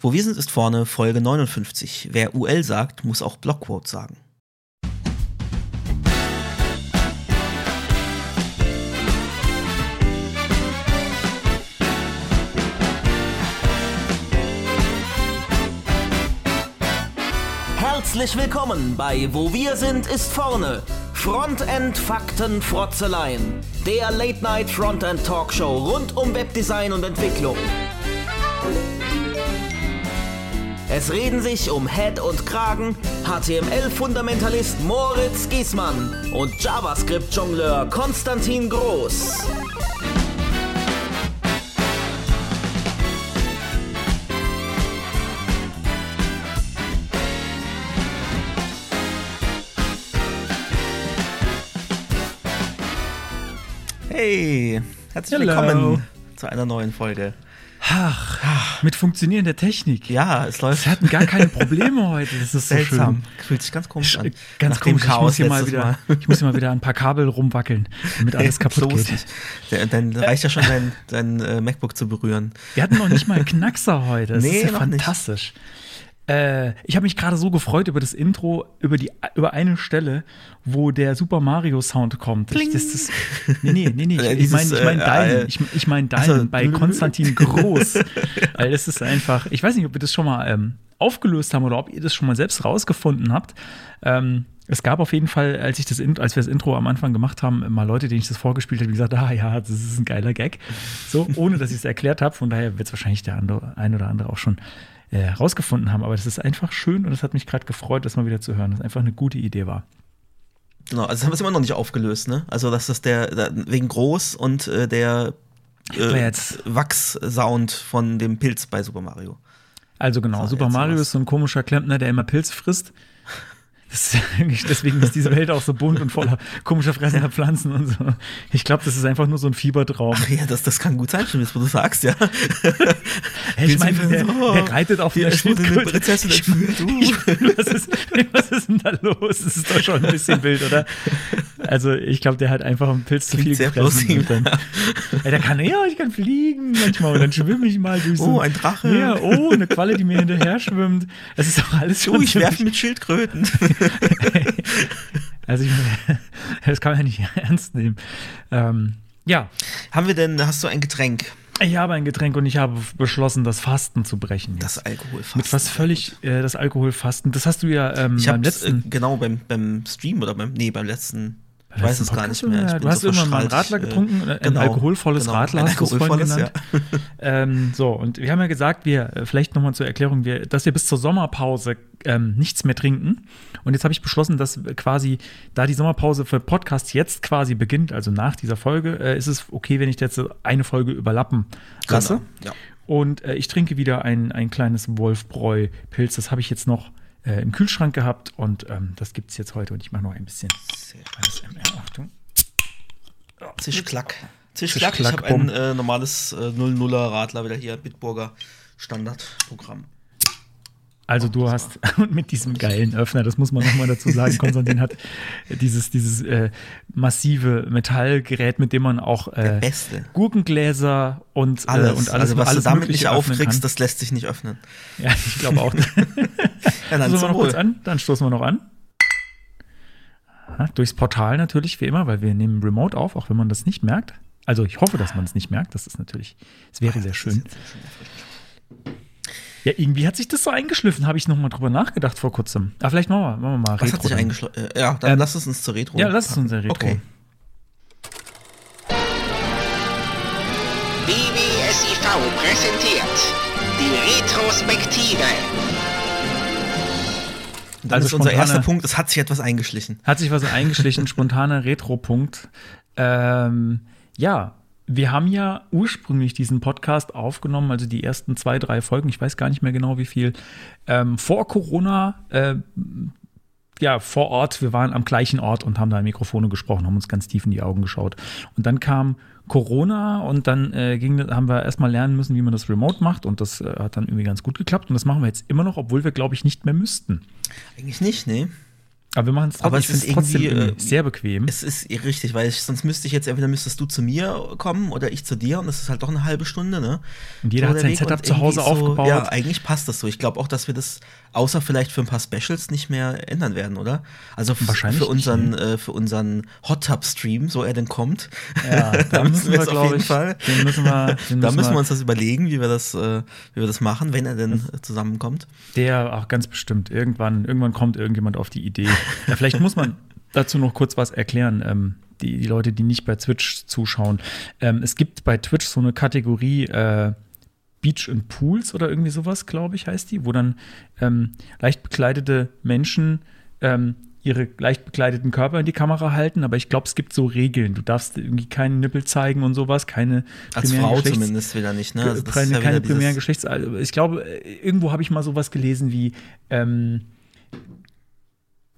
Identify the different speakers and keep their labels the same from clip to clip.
Speaker 1: Wo wir sind, ist vorne Folge 59. Wer UL sagt, muss auch Blockquote sagen. Herzlich willkommen bei Wo wir sind, ist vorne. Frontend Fakten Frotzeleien. Der Late Night Frontend Talkshow rund um Webdesign und Entwicklung. Es reden sich um Head und Kragen HTML-Fundamentalist Moritz Giesmann und JavaScript-Jongleur Konstantin Groß. Hey, herzlich
Speaker 2: Hello.
Speaker 1: willkommen zu einer neuen Folge.
Speaker 2: Ach, mit funktionierender Technik.
Speaker 1: Ja, es läuft
Speaker 2: Wir hatten gar keine Probleme heute. Das ist so
Speaker 1: seltsam.
Speaker 2: schön.
Speaker 1: Fühlt sich ganz komisch an.
Speaker 2: Ganz
Speaker 1: Nach
Speaker 2: komisch.
Speaker 1: Chaos
Speaker 2: ich muss hier mal wieder, ich muss hier mal wieder ein paar Kabel rumwackeln, damit alles kaputt
Speaker 1: Bloß
Speaker 2: geht.
Speaker 1: Dann reicht ja schon, dein, dein äh, MacBook zu berühren.
Speaker 2: Wir hatten noch nicht mal einen Knackser heute. Das
Speaker 1: Nee,
Speaker 2: ist ja
Speaker 1: noch nicht.
Speaker 2: Äh, ich habe mich gerade so gefreut über das Intro, über, die, über eine Stelle, wo der Super Mario Sound kommt. Ich, das, das, nee, nee, nee, nee. Ich, ich meine ich mein
Speaker 1: äh,
Speaker 2: deinen.
Speaker 1: äh,
Speaker 2: Ich, ich meine deinen
Speaker 1: also,
Speaker 2: bei Konstantin Groß. Weil das ist einfach, ich weiß nicht, ob wir das schon mal ähm, aufgelöst haben oder ob ihr das schon mal selbst rausgefunden habt. Ähm, es gab auf jeden Fall, als ich das als wir das Intro am Anfang gemacht haben, mal Leute, denen ich das vorgespielt habe, die gesagt, ah ja, das ist ein geiler Gag. So, ohne dass ich es erklärt habe. Von daher wird es wahrscheinlich der andere, ein oder andere auch schon äh, herausgefunden haben. Aber das ist einfach schön und es hat mich gerade gefreut, das mal wieder zu hören. Das einfach eine gute Idee war.
Speaker 1: Genau, also das haben wir es immer noch nicht aufgelöst, ne? Also, dass das der, der wegen groß und äh, der äh, Wachs-Sound von dem Pilz bei Super Mario.
Speaker 2: Also genau,
Speaker 1: So,
Speaker 2: Super Mario
Speaker 1: was.
Speaker 2: ist so ein komischer Klempner, der immer Pilze frisst. Das ist eigentlich- deswegen ist diese Welt auch so bunt und voller komischer fressender Pflanzen und so. Ich glaube, das ist einfach nur so ein Fiebertraum.
Speaker 1: Ach ja, das, das kann gut sein, stimmt, wo du sagst, ja.
Speaker 2: Hey, ich meine, der, der reitet auf
Speaker 1: eine
Speaker 2: Schildkröte.
Speaker 1: Prinzessin
Speaker 2: Ich- ich- Was ist, was ist denn da los? Das ist doch schon ein bisschen wild, oder? Also, ich glaube, der hat einfach einen Pilz zu
Speaker 1: Klingt
Speaker 2: viel
Speaker 1: sehr
Speaker 2: gefressen. Dann, ja, der kann, ja, ich kann fliegen manchmal und dann schwimme ich mal durch so.
Speaker 1: Oh, ein Drache.
Speaker 2: Ja, oh, eine Qualle, die mir hinterher schwimmt. Das ist doch alles schon
Speaker 1: Oh, ich werfe mit Schildkröten.
Speaker 2: Also ich das kann man ja nicht ernst nehmen. Ähm, ja,
Speaker 1: haben wir denn, hast du ein Getränk?
Speaker 2: ich habe ein Getränk und ich habe beschlossen, das Fasten zu brechen. jetzt.
Speaker 1: Das Alkoholfasten.
Speaker 2: Mit was völlig, äh, das Alkoholfasten, das hast du ja ähm, beim letzten,
Speaker 1: äh, genau beim, beim Stream oder beim, nee, beim letzten, ich weiß es gar nicht mehr. Ich
Speaker 2: ja, du hast
Speaker 1: so
Speaker 2: irgendwann mal einen Radler
Speaker 1: äh,
Speaker 2: getrunken, ein
Speaker 1: genau,
Speaker 2: alkoholvolles
Speaker 1: genau,
Speaker 2: Radler,
Speaker 1: ein
Speaker 2: hast du es vorhin genannt. Ähm, so, und wir haben ja gesagt, wir, äh, vielleicht nochmal zur Erklärung, wir, dass wir bis zur Sommerpause ähm, nichts mehr trinken. Und jetzt habe ich beschlossen, dass quasi, da die Sommerpause für Podcasts jetzt quasi beginnt, also nach dieser Folge, äh, ist es okay, wenn ich jetzt eine Folge überlappen lasse.
Speaker 1: Genau, ja.
Speaker 2: Und äh, ich trinke wieder ein, ein kleines Wolfbräu-Pilz. Das habe ich jetzt noch äh, im Kühlschrank gehabt und ähm, das gibt es jetzt heute. Und ich mache noch ein bisschen ASMR. Achtung.
Speaker 1: Zischklack. Zischklack. Ich habe ein äh, normales äh, 0-0er Radler wieder hier, Bitburger Standardprogramm.
Speaker 2: Also du hast und mit diesem geilen Öffner, das muss man nochmal dazu sagen, Konstantin hat dieses, dieses äh, massive Metallgerät, mit dem man auch äh. Gurkengläser und
Speaker 1: Alles,
Speaker 2: äh, und alles,
Speaker 1: also was
Speaker 2: alles
Speaker 1: du damit nicht aufkriegst, das lässt sich nicht öffnen.
Speaker 2: Ja, ich glaube auch.
Speaker 1: Ja, dann
Speaker 2: Stoßen wir noch kurz an, dann stoßen wir noch an. Ja, durchs Portal natürlich, wie immer, weil wir nehmen Remote auf, auch wenn man das nicht merkt. Also ich hoffe, dass man es nicht merkt. Das ist natürlich, es wäre sehr schön. Ja, irgendwie hat sich das so eingeschliffen, habe ich noch mal drüber nachgedacht vor kurzem. Ah, vielleicht machen wir, machen wir mal
Speaker 1: Was hat sich
Speaker 2: dann.
Speaker 1: eingeschlossen? Äh, ja, dann
Speaker 2: Ähm,
Speaker 1: lass es uns zur Retro.
Speaker 2: Ja, lass es uns der Retro.
Speaker 1: Okay.
Speaker 3: BBSIV präsentiert die Retrospektive.
Speaker 1: Dann
Speaker 2: Also
Speaker 1: ist unser erster Punkt, es hat sich etwas eingeschlichen.
Speaker 2: Hat sich was eingeschlichen, spontaner Retro-Punkt. Ähm, ja, wir haben ja ursprünglich diesen Podcast aufgenommen, also die ersten zwei, drei Folgen, ich weiß gar nicht mehr genau wie viel, ähm, vor Corona, äh, ja, vor Ort, wir waren am gleichen Ort und haben da Mikrofone gesprochen, haben uns ganz tief in die Augen geschaut. Und dann kam Corona und dann äh, ging, haben wir erstmal lernen müssen, wie man das remote macht und das äh, hat dann irgendwie ganz gut geklappt und das machen wir jetzt immer noch, obwohl wir, glaube ich, nicht mehr müssten.
Speaker 1: Eigentlich nicht, nee.
Speaker 2: Aber wir machen es
Speaker 1: Aber
Speaker 2: trotzdem,
Speaker 1: es
Speaker 2: ich
Speaker 1: ist irgendwie, äh,
Speaker 2: sehr bequem.
Speaker 1: Es ist richtig, weil ich, sonst müsste ich jetzt entweder müsstest du zu mir kommen oder ich zu dir und das ist halt doch eine halbe Stunde, ne?
Speaker 2: Und jeder
Speaker 1: So
Speaker 2: hat sein
Speaker 1: Weg
Speaker 2: Setup zu Hause
Speaker 1: so,
Speaker 2: aufgebaut.
Speaker 1: Ja, eigentlich passt das so. Ich glaube auch, dass wir das außer vielleicht für ein paar Specials nicht mehr ändern werden, oder? Also
Speaker 2: Wahrscheinlich
Speaker 1: für
Speaker 2: nicht,
Speaker 1: unseren äh, für unseren Hot Tub Stream, so er denn kommt.
Speaker 2: Ja, da müssen wir,
Speaker 1: auf
Speaker 2: glaube
Speaker 1: jeden
Speaker 2: ich,
Speaker 1: Fall.
Speaker 2: den müssen wir, den
Speaker 1: Da
Speaker 2: müssen
Speaker 1: müssen wir uns das überlegen, wie wir das, äh, wie wir das machen, wenn er denn zusammenkommt.
Speaker 2: Der, auch ganz bestimmt. Irgendwann, irgendwann kommt irgendjemand auf die Idee. Ja, vielleicht muss man dazu noch kurz was erklären. Ähm, die, die Leute, die nicht bei Twitch zuschauen. Ähm, es gibt bei Twitch so eine Kategorie äh, Beach and Pools oder irgendwie sowas, glaube ich, heißt die, wo dann ähm, leicht bekleidete Menschen ähm, ihre leicht bekleideten Körper in die Kamera halten, aber ich glaube, es gibt so Regeln. Du darfst irgendwie keinen Nippel zeigen und sowas, keine
Speaker 1: Als
Speaker 2: primären
Speaker 1: Frau
Speaker 2: Geschlechts-
Speaker 1: zumindest wieder nicht, ne? Also das
Speaker 2: keine,
Speaker 1: ist ja
Speaker 2: keine primären Geschlechts. also Ich glaube, äh, irgendwo habe ich mal sowas gelesen wie, ähm,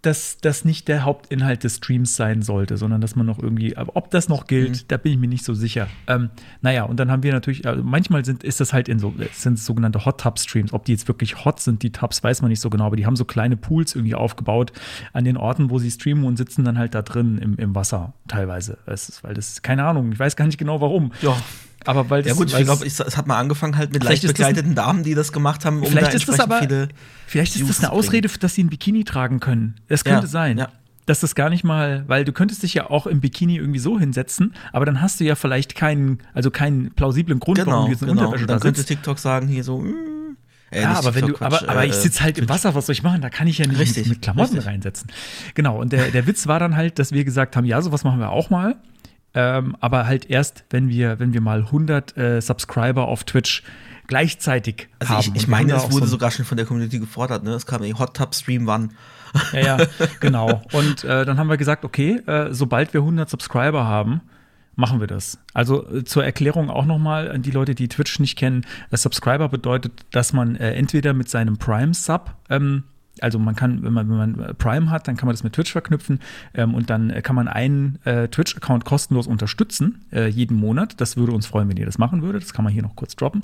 Speaker 2: dass das nicht der Hauptinhalt des Streams sein sollte, sondern dass man noch irgendwie, aber ob das noch gilt,
Speaker 1: Mhm.
Speaker 2: da bin ich mir nicht so sicher. Ähm, naja, und dann haben wir natürlich, also manchmal sind, ist das halt in so, sind sogenannte Hot Tub Streams. Ob die jetzt wirklich hot sind, die Tubs, weiß man nicht so genau, aber die haben so kleine Pools irgendwie aufgebaut an den Orten, wo sie streamen und sitzen dann halt da drin im, im Wasser teilweise. Es ist, weil das, keine Ahnung, ich weiß gar nicht genau warum.
Speaker 1: Ja.
Speaker 2: Aber weil das,
Speaker 1: Ja gut, ich
Speaker 2: es-
Speaker 1: glaube, es hat mal angefangen halt mit leicht
Speaker 2: ein-
Speaker 1: bekleideten Damen, die das gemacht haben, um
Speaker 2: Vielleicht
Speaker 1: da
Speaker 2: ist das aber, vielleicht ist
Speaker 1: Views
Speaker 2: das eine. Ausrede, dass sie ein Bikini tragen können. Das könnte
Speaker 1: Ja,
Speaker 2: sein.
Speaker 1: ja.
Speaker 2: Dass das gar nicht mal, weil du könntest dich ja auch im Bikini irgendwie so hinsetzen, aber dann hast du ja vielleicht keinen, also keinen plausiblen Grund, warum
Speaker 1: Genau,
Speaker 2: du jetzt in
Speaker 1: genau.
Speaker 2: Unterwäsche
Speaker 1: Und
Speaker 2: da
Speaker 1: dann könnte. TikTok sagen hier so, mm, äh,
Speaker 2: Ja, aber wenn du, aber, aber ich
Speaker 1: äh,
Speaker 2: sitze halt im. Wasser, was soll ich machen? Da kann ich ja nicht
Speaker 1: Richtig,
Speaker 2: mit, mit Klamotten
Speaker 1: richtig.
Speaker 2: reinsetzen. Genau, und der, der Witz war dann halt, dass wir gesagt haben, ja, sowas machen wir auch mal. Ähm, aber halt erst, wenn wir, wenn wir mal 100 äh, Subscriber auf Twitch gleichzeitig
Speaker 1: Also
Speaker 2: haben.
Speaker 1: ich, meine, es wurde
Speaker 2: so
Speaker 1: sogar schon von der Community gefordert, ne? Es kam die Hot Tub Stream One.
Speaker 2: Ja, ja, genau. Und äh, dann haben wir gesagt, okay, äh, sobald wir 100 Subscriber haben, machen wir das. Also äh, zur Erklärung auch nochmal an die Leute, die Twitch nicht kennen. Äh, Subscriber bedeutet, dass man äh, entweder mit seinem Prime-Sub ähm, also man kann, wenn man, wenn man äh, Prime hat, dann kann man das mit Twitch verknüpfen ähm, und dann äh, kann man einen äh, Twitch-Account kostenlos unterstützen, äh, jeden Monat. Das würde uns freuen, wenn ihr das machen würdet. Das kann man hier noch kurz droppen.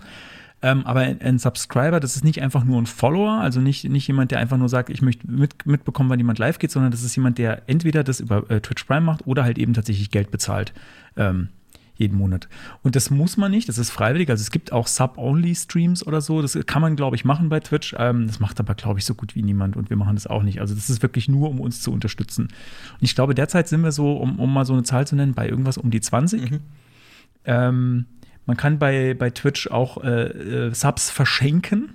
Speaker 2: Ähm, aber ein, ein Subscriber, das ist nicht einfach nur ein Follower, also nicht, nicht jemand, der einfach nur sagt, ich möchte mit, mitbekommen, wann jemand live geht, sondern das ist jemand, der entweder das über äh, Twitch Prime macht oder halt eben tatsächlich Geld bezahlt. Ähm, jeden Monat. Und das muss man nicht, das ist freiwillig. Also es gibt auch Sub-Only-Streams oder so. Das kann man, glaube ich, machen bei Twitch. Ähm, das macht aber, glaube ich, so gut wie niemand und wir machen das auch nicht. Also das ist wirklich nur, um uns zu unterstützen. Und ich glaube, derzeit sind wir so, um, um mal so eine Zahl zu nennen, bei irgendwas um die 20.
Speaker 1: Mhm.
Speaker 2: Ähm, man kann bei, bei Twitch auch äh, äh, Subs verschenken.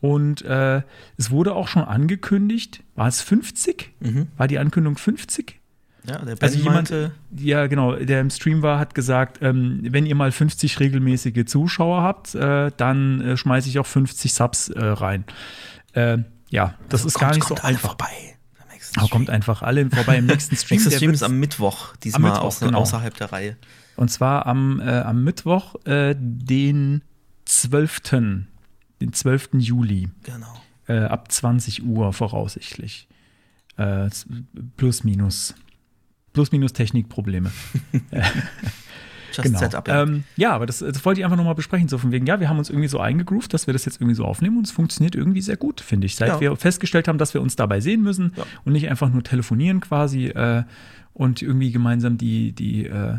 Speaker 2: Und äh, es wurde auch schon angekündigt, war es 50?
Speaker 1: Mhm.
Speaker 2: War die Ankündigung 50?
Speaker 1: Ja, der Ben
Speaker 2: Also jemand,
Speaker 1: meinte,
Speaker 2: ja genau, der im Stream war, hat gesagt, ähm, wenn ihr mal 50 regelmäßige Zuschauer habt, äh, dann äh, schmeiße ich auch 50 Subs äh, rein. Äh, ja, das
Speaker 1: also
Speaker 2: ist
Speaker 1: kommt,
Speaker 2: gar nicht
Speaker 1: kommt
Speaker 2: so
Speaker 1: alle
Speaker 2: einfach.
Speaker 1: vorbei. Stream.
Speaker 2: kommt einfach alle vorbei im nächsten Stream.
Speaker 1: Nächster Stream ist am Mittwoch, diesmal
Speaker 2: Mittwoch,
Speaker 1: außer,
Speaker 2: genau.
Speaker 1: außerhalb der Reihe.
Speaker 2: Und zwar am, äh, am Mittwoch, äh, den 12. Den 12. Juli.
Speaker 1: Genau.
Speaker 2: Äh, ab 20 Uhr voraussichtlich. Plus, minus. Plus, minus Technikprobleme.
Speaker 1: Just
Speaker 2: Genau.
Speaker 1: Setup, ja.
Speaker 2: Ähm, ja, aber das, das wollte ich einfach nochmal besprechen. So von wegen, ja, wir haben uns irgendwie so eingegroovt, dass wir das jetzt irgendwie so aufnehmen und es funktioniert irgendwie sehr gut, finde ich. Seit
Speaker 1: Ja.
Speaker 2: wir festgestellt haben, dass wir uns dabei sehen müssen
Speaker 1: Ja.
Speaker 2: und nicht einfach nur telefonieren quasi äh, und irgendwie gemeinsam die, die, äh,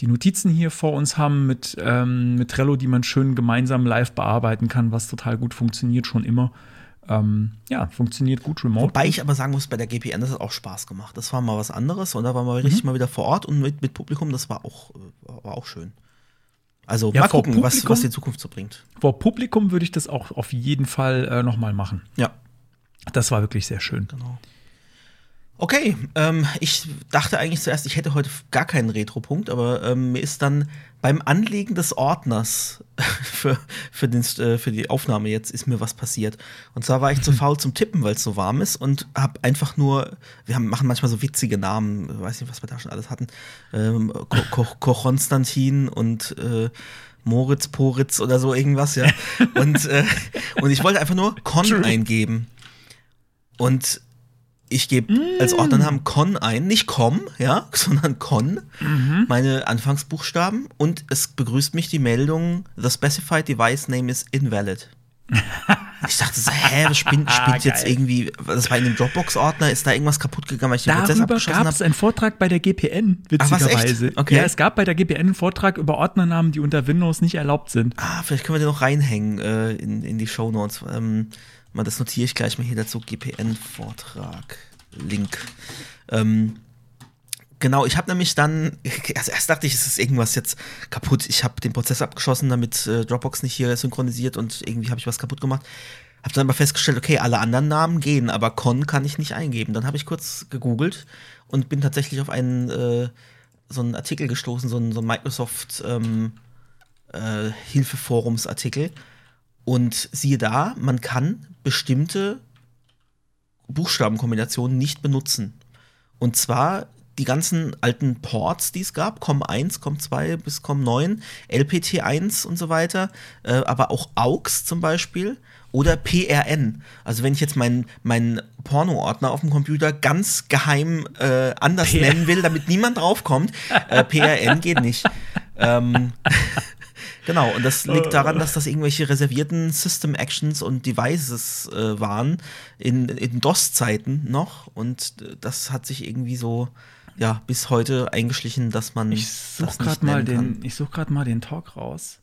Speaker 2: die Notizen hier vor uns haben mit, ähm, mit Trello, die man schön gemeinsam live bearbeiten kann, was total gut funktioniert schon immer. Ähm, ja, funktioniert gut remote.
Speaker 1: Wobei ich aber sagen muss, bei der GPN, das hat auch Spaß gemacht. Das war mal was anderes und da waren wir richtig
Speaker 2: Mhm.
Speaker 1: mal wieder vor Ort und mit, mit Publikum, das war auch, äh, war auch schön. Also
Speaker 2: Ja,
Speaker 1: mal gucken, was,
Speaker 2: Publikum-
Speaker 1: was die Zukunft so bringt.
Speaker 2: Vor Publikum würde ich das auch auf jeden Fall äh, nochmal machen.
Speaker 1: Ja,
Speaker 2: Das war wirklich sehr schön.
Speaker 1: genau. Okay, ähm, ich dachte eigentlich zuerst, ich hätte heute gar keinen Retro-Punkt, aber ähm, mir ist dann beim Anlegen des Ordners für, für, den, äh, für die Aufnahme jetzt ist mir was passiert. Und zwar war ich zu faul zum Tippen, weil es so warm ist und habe einfach nur, wir haben, machen manchmal so witzige Namen, ich weiß nicht, was wir da schon alles hatten, ähm, Ko Ko Ko Konstantin und äh, Moritz Poritz oder so irgendwas, ja. Und, äh, und ich wollte einfach nur Con eingeben. Und ich gebe als Ordnernamen Con ein, nicht Com, ja, sondern Con, meine Anfangsbuchstaben und es begrüßt mich die Meldung, the specified device name is invalid. Ich dachte so, hä, was spinnt, spinnt jetzt irgendwie, das war in dem Dropbox-Ordner, ist da irgendwas kaputt gegangen, weil ich den Prozess
Speaker 2: Darüber
Speaker 1: abgeschlossen
Speaker 2: gab es
Speaker 1: habe?
Speaker 2: einen Vortrag bei der GPN,
Speaker 1: Ach,
Speaker 2: witzigerweise.
Speaker 1: Okay.
Speaker 2: Ja, es gab bei der GPN einen Vortrag über Ordnernamen, die unter Windows nicht erlaubt sind.
Speaker 1: Ah, vielleicht können wir den noch reinhängen äh, in, in die Shownotes. Ähm, mal, das notiere ich gleich mal hier dazu. GPN-Vortrag. Link. Ähm, genau, ich habe nämlich dann, also erst dachte ich, es ist irgendwas jetzt kaputt. Ich habe den Prozess abgeschossen, damit äh, Dropbox nicht hier synchronisiert und irgendwie habe ich was kaputt gemacht. Habe dann aber festgestellt, okay, alle anderen Namen gehen, aber Con kann ich nicht eingeben. Dann habe ich kurz gegoogelt und bin tatsächlich auf einen äh, so einen Artikel gestoßen, so einen, so Microsoft ähm, äh, Hilfeforumsartikel. Und siehe da, man kann bestimmte Buchstabenkombinationen nicht benutzen. Und zwar die ganzen alten Ports, die es gab, COM1, COM2 bis COM9, LPT1 und so weiter, äh, aber auch AUX zum Beispiel oder PRN. Also wenn ich jetzt meinen meinen Porno-Ordner auf dem Computer ganz geheim äh, anders
Speaker 2: PR.
Speaker 1: nennen will, damit niemand draufkommt, äh, PRN geht nicht. ähm, Genau, und das liegt daran, dass das irgendwelche reservierten System Actions und Devices äh, waren in, in DOS-Zeiten noch. Und äh, das hat sich irgendwie so ja, bis heute eingeschlichen, dass man
Speaker 2: Ich suche
Speaker 1: nicht
Speaker 2: gerade mal, den- ich such grad mal den Talk raus.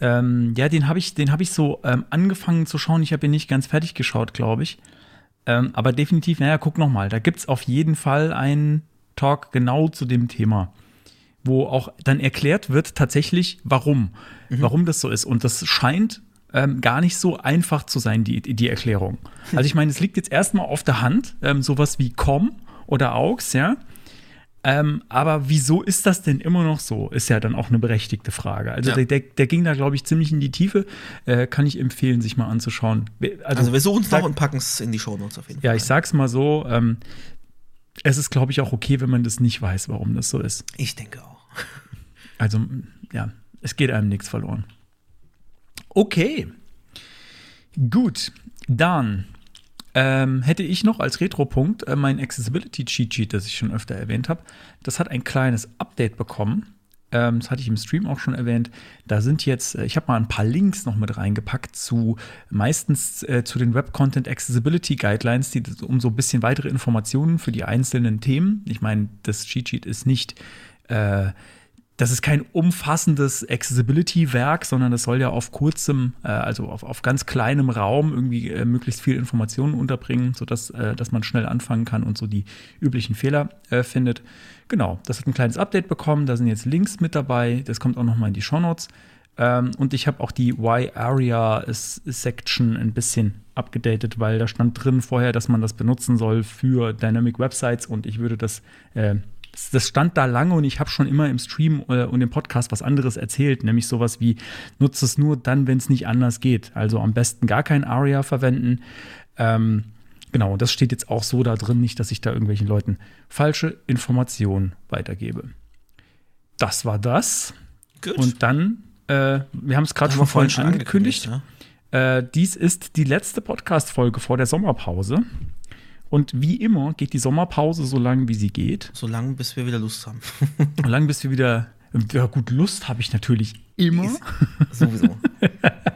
Speaker 2: Ähm, ja, den habe ich, den hab ich so ähm, angefangen zu schauen. Ich habe ihn nicht ganz fertig geschaut, glaube ich. Ähm, aber definitiv, naja, guck noch mal. Da gibt es auf jeden Fall einen Talk genau zu dem Thema, wo auch dann erklärt wird tatsächlich, warum,
Speaker 1: Mhm.
Speaker 2: warum das so ist. Und das scheint ähm, gar nicht so einfach zu sein, die, die Erklärung. Also ich meine, es liegt jetzt erstmal auf der Hand, ähm, sowas wie COM oder AUX, ja. Ähm, aber wieso ist das denn immer noch so? Ist ja dann auch eine berechtigte Frage. Also
Speaker 1: Ja.
Speaker 2: der, der, der ging da, glaube ich, ziemlich in die Tiefe. Äh, kann ich empfehlen, sich mal anzuschauen.
Speaker 1: Also wir suchen es noch und packen es in die Shownotes auf jeden
Speaker 2: Ja,
Speaker 1: Fall.
Speaker 2: ich sag's mal so, ähm, es ist, glaube ich, auch okay, wenn man das nicht weiß, warum das so ist.
Speaker 1: ich denke auch.
Speaker 2: Also, ja, es geht einem nichts verloren. Okay. Gut, dann ähm, hätte ich noch als Retro-Punkt äh, mein Accessibility Cheat Sheet, das ich schon öfter erwähnt habe. Das hat ein kleines Update bekommen. Ähm, das hatte ich im Stream auch schon erwähnt. Da sind jetzt, äh, ich habe mal ein paar Links noch mit reingepackt zu meistens äh, zu den Web Content Accessibility Guidelines, die um so ein bisschen weitere Informationen für die einzelnen Themen. Ich meine, das Cheat Sheet ist nicht äh, das ist kein umfassendes Accessibility-Werk, sondern das soll ja auf kurzem, äh, also auf, auf ganz kleinem Raum irgendwie äh, möglichst viel Informationen unterbringen, sodass äh, dass man schnell anfangen kann und so die üblichen Fehler äh, findet. Genau, das hat ein kleines Update bekommen, da sind jetzt Links mit dabei, das kommt auch noch mal in die Shownotes. Ähm, und ich habe auch die Y-Area-Section ein bisschen abgedatet, weil da stand drin vorher, dass man das benutzen soll für Dynamic Websites und ich würde das äh, das- das stand da lange und ich habe schon immer im Stream äh, und im Podcast was anderes erzählt, nämlich sowas wie, nutze es nur dann, wenn es nicht anders geht. Also am besten gar kein ARIA verwenden. Ähm, genau, und das steht jetzt auch so da drin, nicht, dass ich da irgendwelchen Leuten falsche Informationen weitergebe. Das war das.
Speaker 1: Gut.
Speaker 2: Und dann, äh, wir haben es gerade schon vorhin schon angekündigt.
Speaker 1: ja.
Speaker 2: Äh, dies ist die letzte Podcast-Folge vor der Sommerpause. Und wie immer geht die Sommerpause so lange, wie sie geht.
Speaker 1: So lange, bis wir wieder Lust haben.
Speaker 2: So lange, bis wir wieder. Ja, gut, Lust habe ich natürlich immer.
Speaker 1: Sowieso.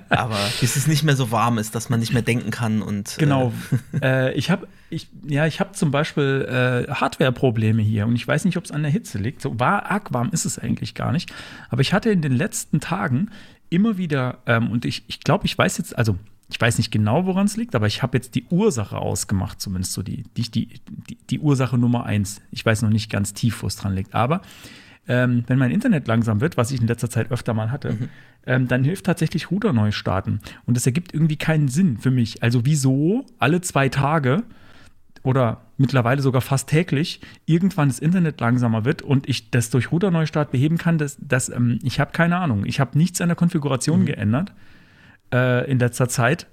Speaker 1: Aber bis es nicht mehr so warm ist, dass man nicht mehr denken kann und
Speaker 2: Genau.
Speaker 1: Äh,
Speaker 2: äh, ich habe ich, ja, ich habe zum Beispiel äh, Hardware-Probleme hier und ich weiß nicht, ob es an der Hitze liegt. So war arg warm ist es eigentlich gar nicht. Aber ich hatte in den letzten Tagen immer wieder ähm, und ich, ich glaube, ich weiß jetzt, also ich weiß nicht genau, woran es liegt, aber ich habe jetzt die Ursache ausgemacht, zumindest so die, die, die, die, Ursache Nummer eins. Ich weiß noch nicht ganz tief, wo es dran liegt, aber ähm, wenn mein Internet langsam wird, was ich in letzter Zeit öfter mal hatte, ähm, dann hilft tatsächlich Router neu starten. Und das ergibt irgendwie keinen Sinn für mich. Also wieso alle zwei Tage oder mittlerweile sogar fast täglich irgendwann das Internet langsamer wird und ich das durch Router-Neustart beheben kann, das, das, ähm, ich habe keine Ahnung. Ich habe nichts an der Konfiguration geändert äh, in letzter Zeit.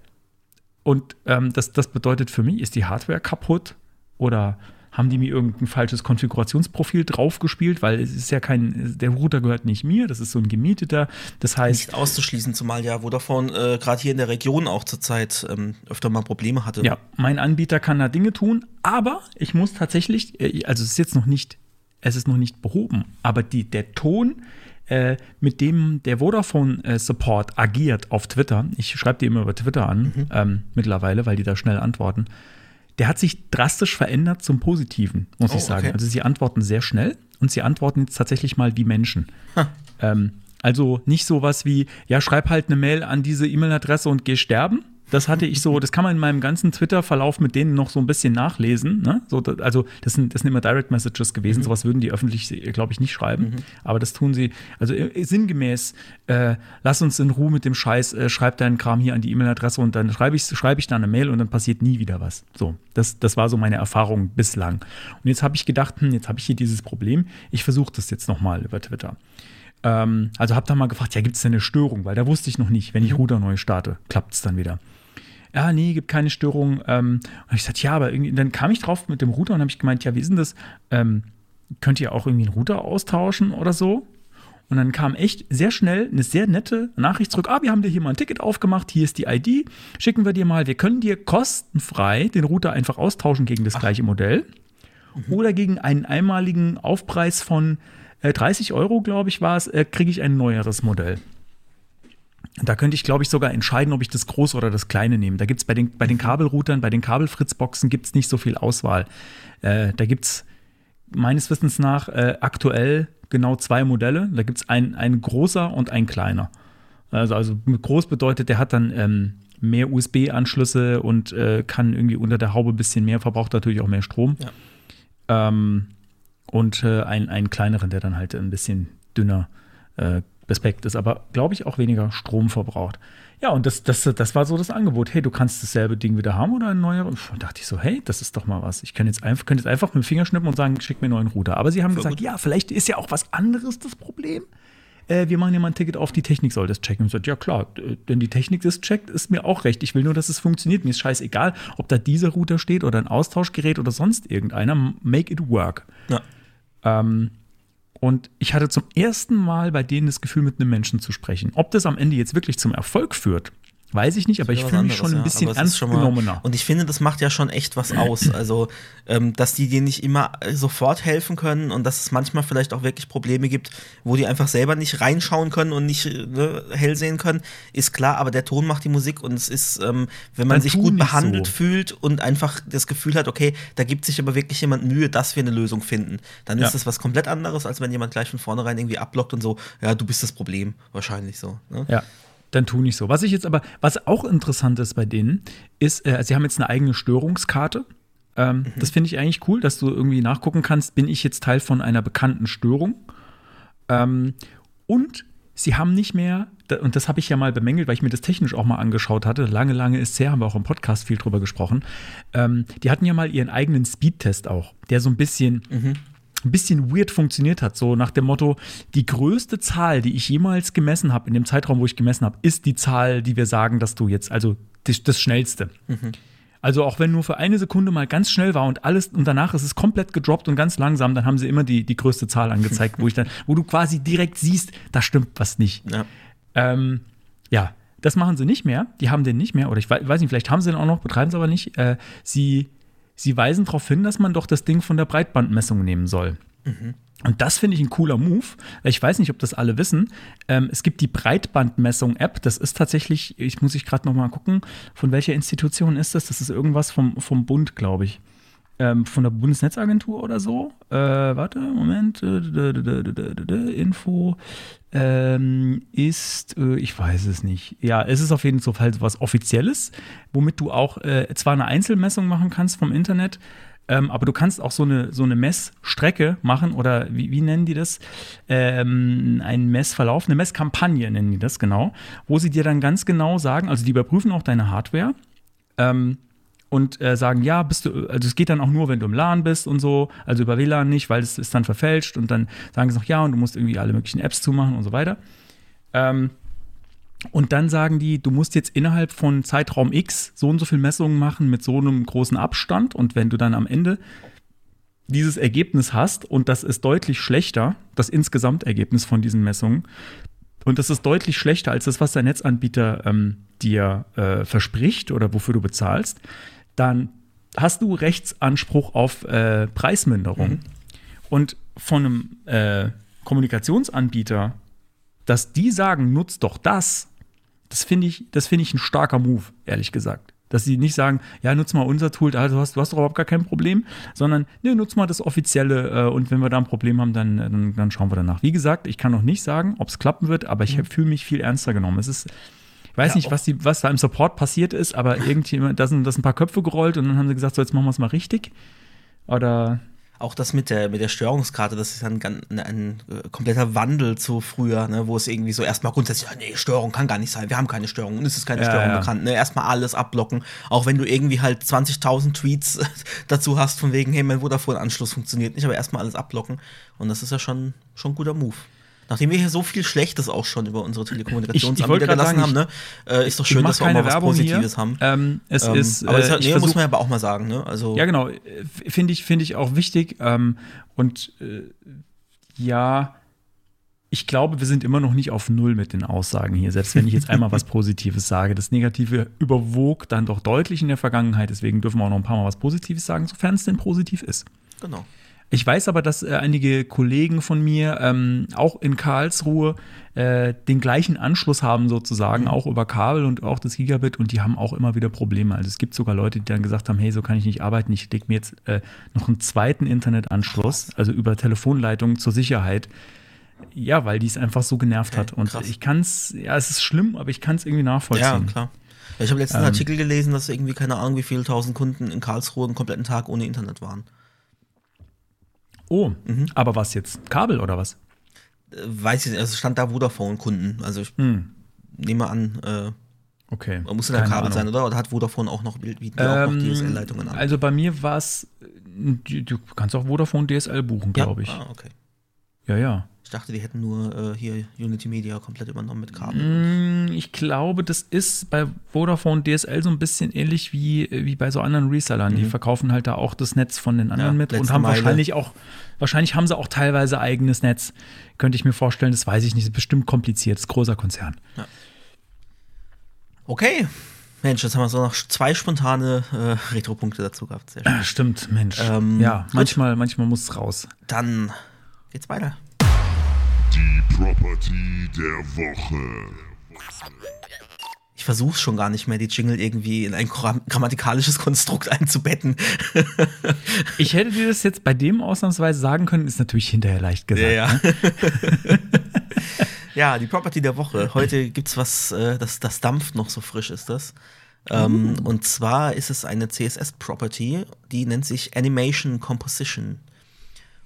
Speaker 2: Und ähm, das, das bedeutet für mich, ist die Hardware kaputt oder haben die mir irgendein falsches Konfigurationsprofil draufgespielt, weil es ist ja kein, der Router gehört nicht mir, das ist so ein gemieteter. Das heißt,
Speaker 1: nicht auszuschließen, zumal ja Vodafone äh, gerade hier in der Region auch zurzeit ähm, öfter mal Probleme hatte.
Speaker 2: Ja, mein Anbieter kann da Dinge tun, aber ich muss tatsächlich, äh, also es ist jetzt noch nicht, es ist noch nicht behoben, aber die, der Ton äh, mit dem der Vodafone-Support agiert auf Twitter, ich schreibe die immer über Twitter an
Speaker 1: Mhm.
Speaker 2: ähm, mittlerweile, weil die da schnell antworten, der hat sich drastisch verändert zum Positiven, muss
Speaker 1: Oh,
Speaker 2: ich sagen.
Speaker 1: okay.
Speaker 2: Also sie antworten sehr schnell und sie antworten jetzt tatsächlich mal wie Menschen. Ähm, also nicht sowas wie, ja, schreib halt eine Mail an diese E-Mail-Adresse und geh sterben. Das hatte ich so, das kann man in meinem ganzen Twitter-Verlauf mit denen noch so ein bisschen nachlesen. Ne? So, also, das sind, das sind immer Direct Messages gewesen. Sowas würden die öffentlich, glaube ich, nicht schreiben. Aber das tun sie, also äh, sinngemäß, äh, lass uns in Ruhe mit dem Scheiß, äh, schreib deinen Kram hier an die E-Mail-Adresse und dann schreibe ich, schreibe ich da eine Mail und dann passiert nie wieder was. So, das, das war so meine Erfahrung bislang. Und jetzt habe ich gedacht, hm, jetzt habe ich hier dieses Problem. Ich versuche das jetzt nochmal über Twitter. Ähm, also habe da mal gefragt, ja, gibt es denn eine Störung? Weil da wusste ich noch nicht, wenn ich Router neu starte, klappt es dann wieder. Ja, nee, gibt keine Störung. Ähm, und ich sagte, ja, aber irgendwie, dann kam ich drauf mit dem Router und habe ich gemeint, ja, wie ist denn das? Ähm, könnt ihr auch irgendwie einen Router austauschen oder so? Und dann kam echt sehr schnell eine sehr nette Nachricht zurück. Ah, wir haben dir hier mal ein Ticket aufgemacht, hier ist die ID, schicken wir dir mal. Wir können dir kostenfrei den Router einfach austauschen gegen das gleiche Modell oder gegen einen einmaligen Aufpreis von äh, 30 Euro, glaube ich, war es, äh, kriege ich ein neueres Modell. Da könnte ich, glaube ich, sogar entscheiden, ob ich das große oder das kleine nehme. Da gibt es bei den, bei den Kabelroutern, bei den Kabelfritzboxen gibt es nicht so viel Auswahl. Äh, da gibt es meines Wissens nach äh, aktuell genau zwei Modelle. Da gibt es ein, ein großer und ein kleiner. Also, also groß bedeutet, der hat dann ähm, mehr USB-Anschlüsse und äh, kann irgendwie unter der Haube ein bisschen mehr, verbraucht natürlich auch mehr Strom. Ähm, und äh, einen, einen kleineren, der dann halt ein bisschen dünner äh, bespekkt ist, aber glaube ich auch weniger Strom verbraucht. Ja, und das, das, das war so das Angebot. Hey, du kannst dasselbe Ding wieder haben oder ein neuer? Und da dachte ich so, hey, das ist doch mal was. Ich kann jetzt einfach, könnte jetzt einfach mit dem Finger schnippen und sagen, schick mir einen neuen Router. Aber sie haben gesagt, ja, vielleicht ist ja auch was anderes das Problem. Äh, wir machen ja mal ein Ticket auf, die Technik soll das checken. Und ich sagte, ja klar, wenn die Technik das checkt, ist mir auch recht. Ich will nur, dass es funktioniert. Mir ist scheißegal, ob da dieser Router steht oder ein Austauschgerät oder sonst irgendeiner. Make it work.
Speaker 1: Ja.
Speaker 2: Ähm, und ich hatte zum ersten Mal bei denen das Gefühl, mit einem Menschen zu sprechen. Ob das am Ende jetzt wirklich zum Erfolg führt, weiß ich nicht, aber ich fühle mich schon ein
Speaker 1: ja.
Speaker 2: bisschen ernst
Speaker 1: schon mal-
Speaker 2: genommener.
Speaker 1: Und ich finde, das macht ja schon echt was aus. Also, ähm, dass die dir nicht immer äh, sofort helfen können und dass es manchmal vielleicht auch wirklich Probleme gibt, wo die einfach selber nicht reinschauen können und nicht ne, hell sehen können, ist klar, aber der Ton macht die Musik und es ist, ähm, wenn man
Speaker 2: Dann
Speaker 1: sich gut behandelt
Speaker 2: so.
Speaker 1: fühlt und einfach das Gefühl hat, okay, da gibt sich aber wirklich jemand Mühe, dass wir eine Lösung finden, dann
Speaker 2: Ja.
Speaker 1: ist das was komplett anderes, als wenn jemand gleich von vornherein irgendwie abblockt und so, ja, du bist das Problem, wahrscheinlich so. Ne?
Speaker 2: Ja, dann tu nicht so. Was ich jetzt aber, was auch interessant ist bei denen, ist, äh, sie haben jetzt eine eigene Störungskarte. Ähm, Das finde ich eigentlich cool, dass du irgendwie nachgucken kannst, bin ich jetzt Teil von einer bekannten Störung? Ähm, und sie haben nicht mehr, und das habe ich ja mal bemängelt, weil ich mir das technisch auch mal angeschaut hatte, lange, lange ist her, haben wir auch im Podcast viel drüber gesprochen. Ähm, die hatten ja mal ihren eigenen Speedtest auch, der so ein bisschen ein bisschen weird funktioniert hat. So nach dem Motto, die größte Zahl, die ich jemals gemessen habe, in dem Zeitraum, wo ich gemessen habe, ist die Zahl, die wir sagen, dass du jetzt, also das, das Schnellste. Also auch wenn nur für eine Sekunde mal ganz schnell war und alles und danach ist es komplett gedroppt und ganz langsam, dann haben sie immer die, die größte Zahl angezeigt, wo ich dann, wo du quasi direkt siehst, da stimmt was nicht.
Speaker 1: Ja.
Speaker 2: Ähm, ja, das machen sie nicht mehr. Die haben den nicht mehr. Oder ich wei- weiß nicht, vielleicht haben sie den auch noch, betreiben sie aber nicht. Äh, sie, sie weisen darauf hin, dass man doch das Ding von der Breitbandmessung nehmen soll. Und das finde ich ein cooler Move. Ich weiß nicht, ob das alle wissen. Ähm, es gibt die Breitbandmessung-App. Das ist tatsächlich, ich muss ich gerade noch mal gucken, von welcher Institution ist das? Das ist irgendwas vom, vom Bund, glaube ich. Ähm, von der Bundesnetzagentur oder so. Äh, warte, Moment. Äh, Info ähm, ist, äh, ich weiß es nicht. Ja, es ist auf jeden Fall was Offizielles, womit du auch äh, zwar eine Einzelmessung machen kannst vom Internet, ähm, aber du kannst auch so eine, so eine Messstrecke machen oder wie, wie nennen die das? Ähm, einen Messverlauf, eine Messkampagne nennen die das genau, wo sie dir dann ganz genau sagen, also die überprüfen auch deine Hardware ähm, und äh, sagen, ja, bist du, also es geht dann auch nur, wenn du im LAN bist und so, also über WLAN nicht, weil es ist dann verfälscht und dann sagen sie noch, ja, und du musst irgendwie alle möglichen Apps zumachen und so weiter. Ähm, und dann sagen die, du musst jetzt innerhalb von Zeitraum X so und so viel Messungen machen mit so einem großen Abstand. Und wenn du dann am Ende dieses Ergebnis hast und das ist deutlich schlechter, das Insgesamtergebnis von diesen Messungen, und das ist deutlich schlechter als das, was der Netzanbieter ähm, dir äh, verspricht oder wofür du bezahlst, dann hast du Rechtsanspruch auf äh, Preisminderung. Und von einem äh, Kommunikationsanbieter dass die sagen, nutzt doch das, das finde ich, das finde ich ein starker Move, ehrlich gesagt. Dass sie nicht sagen, ja, nutz mal unser Tool, also hast, du hast doch überhaupt gar kein Problem, sondern ne, nutz mal das offizielle äh, und wenn wir da ein Problem haben, dann, dann, dann schauen wir danach. Wie gesagt, ich kann noch nicht sagen, ob es klappen wird, aber ich mhm. fühle mich viel ernster genommen. Es ist, ich weiß ja, nicht, was, die, was da im Support passiert ist, aber irgendjemand, da sind, da sind ein paar Köpfe gerollt und dann haben sie gesagt, so jetzt machen wir es mal richtig. Oder
Speaker 1: auch das mit der, mit der Störungskarte, das ist ein, ein, ein äh, kompletter Wandel zu früher, ne, wo es irgendwie so erstmal grundsätzlich, ja, nee, Störung kann gar nicht sein, wir haben keine Störung und es ist keine ja, Störung ja. bekannt. Ne? Erstmal alles abblocken, auch wenn du irgendwie halt 20.000 Tweets dazu hast, von wegen, hey, mein Vodafone-Anschluss funktioniert nicht, aber erstmal alles abblocken. Und das ist ja schon, schon ein guter Move. Nachdem wir hier so viel Schlechtes auch schon über unsere Telekommunikationsanbieter gelassen sagen, haben, ne, äh, ist doch schön, dass wir auch mal was Positives
Speaker 2: hier.
Speaker 1: haben.
Speaker 2: Ähm, es ähm, ist,
Speaker 1: aber das äh, nee, muss man aber auch mal sagen. Ne? Also
Speaker 2: ja, genau. Finde ich, find ich auch wichtig. Ähm, und äh, ja, ich glaube, wir sind immer noch nicht auf Null mit den Aussagen hier. Selbst wenn ich jetzt einmal was Positives sage. Das Negative überwog dann doch deutlich in der Vergangenheit. Deswegen dürfen wir auch noch ein paar Mal was Positives sagen, sofern es denn positiv ist.
Speaker 1: Genau.
Speaker 2: Ich weiß aber, dass äh, einige Kollegen von mir ähm, auch in Karlsruhe äh, den gleichen Anschluss haben sozusagen, mhm. auch über Kabel und auch das Gigabit und die haben auch immer wieder Probleme. Also es gibt sogar Leute, die dann gesagt haben, hey, so kann ich nicht arbeiten, ich lege mir jetzt äh, noch einen zweiten Internetanschluss, also über Telefonleitung zur Sicherheit. Ja, weil die es einfach so genervt okay, hat. Und krass. ich kann es, ja, es ist schlimm, aber ich kann es irgendwie nachvollziehen. Ja,
Speaker 1: klar. Ich habe letztens ähm, einen Artikel gelesen, dass irgendwie keine Ahnung, wie viele tausend Kunden in Karlsruhe einen kompletten Tag ohne Internet waren.
Speaker 2: Oh, mhm. aber was jetzt? Kabel oder was?
Speaker 1: Äh, weiß ich nicht, also stand da Vodafone-Kunden. Also ich hm. nehme an, äh,
Speaker 2: okay.
Speaker 1: Man muss ja Kabel Ahnung. sein, oder? Oder hat Vodafone auch noch, bieten ähm, auch noch DSL-Leitungen an?
Speaker 2: Also bei mir war es, du kannst auch Vodafone DSL buchen, glaube ich.
Speaker 1: Ah, okay.
Speaker 2: Ja, ja.
Speaker 1: Ich dachte, die hätten nur äh, hier Unity Media komplett übernommen mit Kabel.
Speaker 2: Mm, ich glaube, das ist bei Vodafone DSL so ein bisschen ähnlich wie, wie bei so anderen Resellern. Mhm. Die verkaufen halt da auch das Netz von den anderen ja, mit und haben Meile. wahrscheinlich auch, wahrscheinlich haben sie auch teilweise eigenes Netz. Könnte ich mir vorstellen, das weiß ich nicht. Das ist bestimmt kompliziert. Das ist ein großer Konzern. Ja.
Speaker 1: Okay. Mensch, jetzt haben wir so noch zwei spontane äh, Retro-Punkte dazu gehabt.
Speaker 2: Sehr schön. Stimmt, Mensch. Ähm, ja, manchmal, manchmal muss es raus.
Speaker 1: Dann geht's weiter.
Speaker 4: Die Property der Woche.
Speaker 1: Ich versuche schon gar nicht mehr, die Jingle irgendwie in ein grammatikalisches Konstrukt einzubetten.
Speaker 2: ich hätte dir das jetzt bei dem ausnahmsweise sagen können, ist natürlich hinterher leicht gesagt.
Speaker 1: Ja,
Speaker 2: ja.
Speaker 1: Ne? ja die Property der Woche. Heute gibt es was, äh, das, das dampft noch so frisch ist das. Ähm, uh. Und zwar ist es eine CSS-Property, die nennt sich Animation Composition.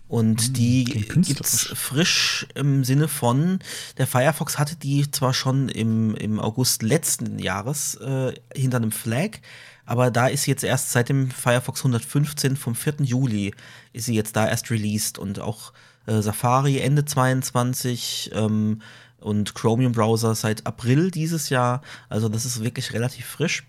Speaker 1: Und mm, die gibt's frisch im Sinne von, der Firefox hatte die zwar schon im, im August letzten Jahres äh, hinter einem Flag, aber da ist sie jetzt erst seit dem Firefox 115 vom 4. Juli ist sie jetzt da erst released und auch äh, Safari Ende 22 ähm, und Chromium Browser seit April dieses Jahr. Also das ist wirklich relativ frisch.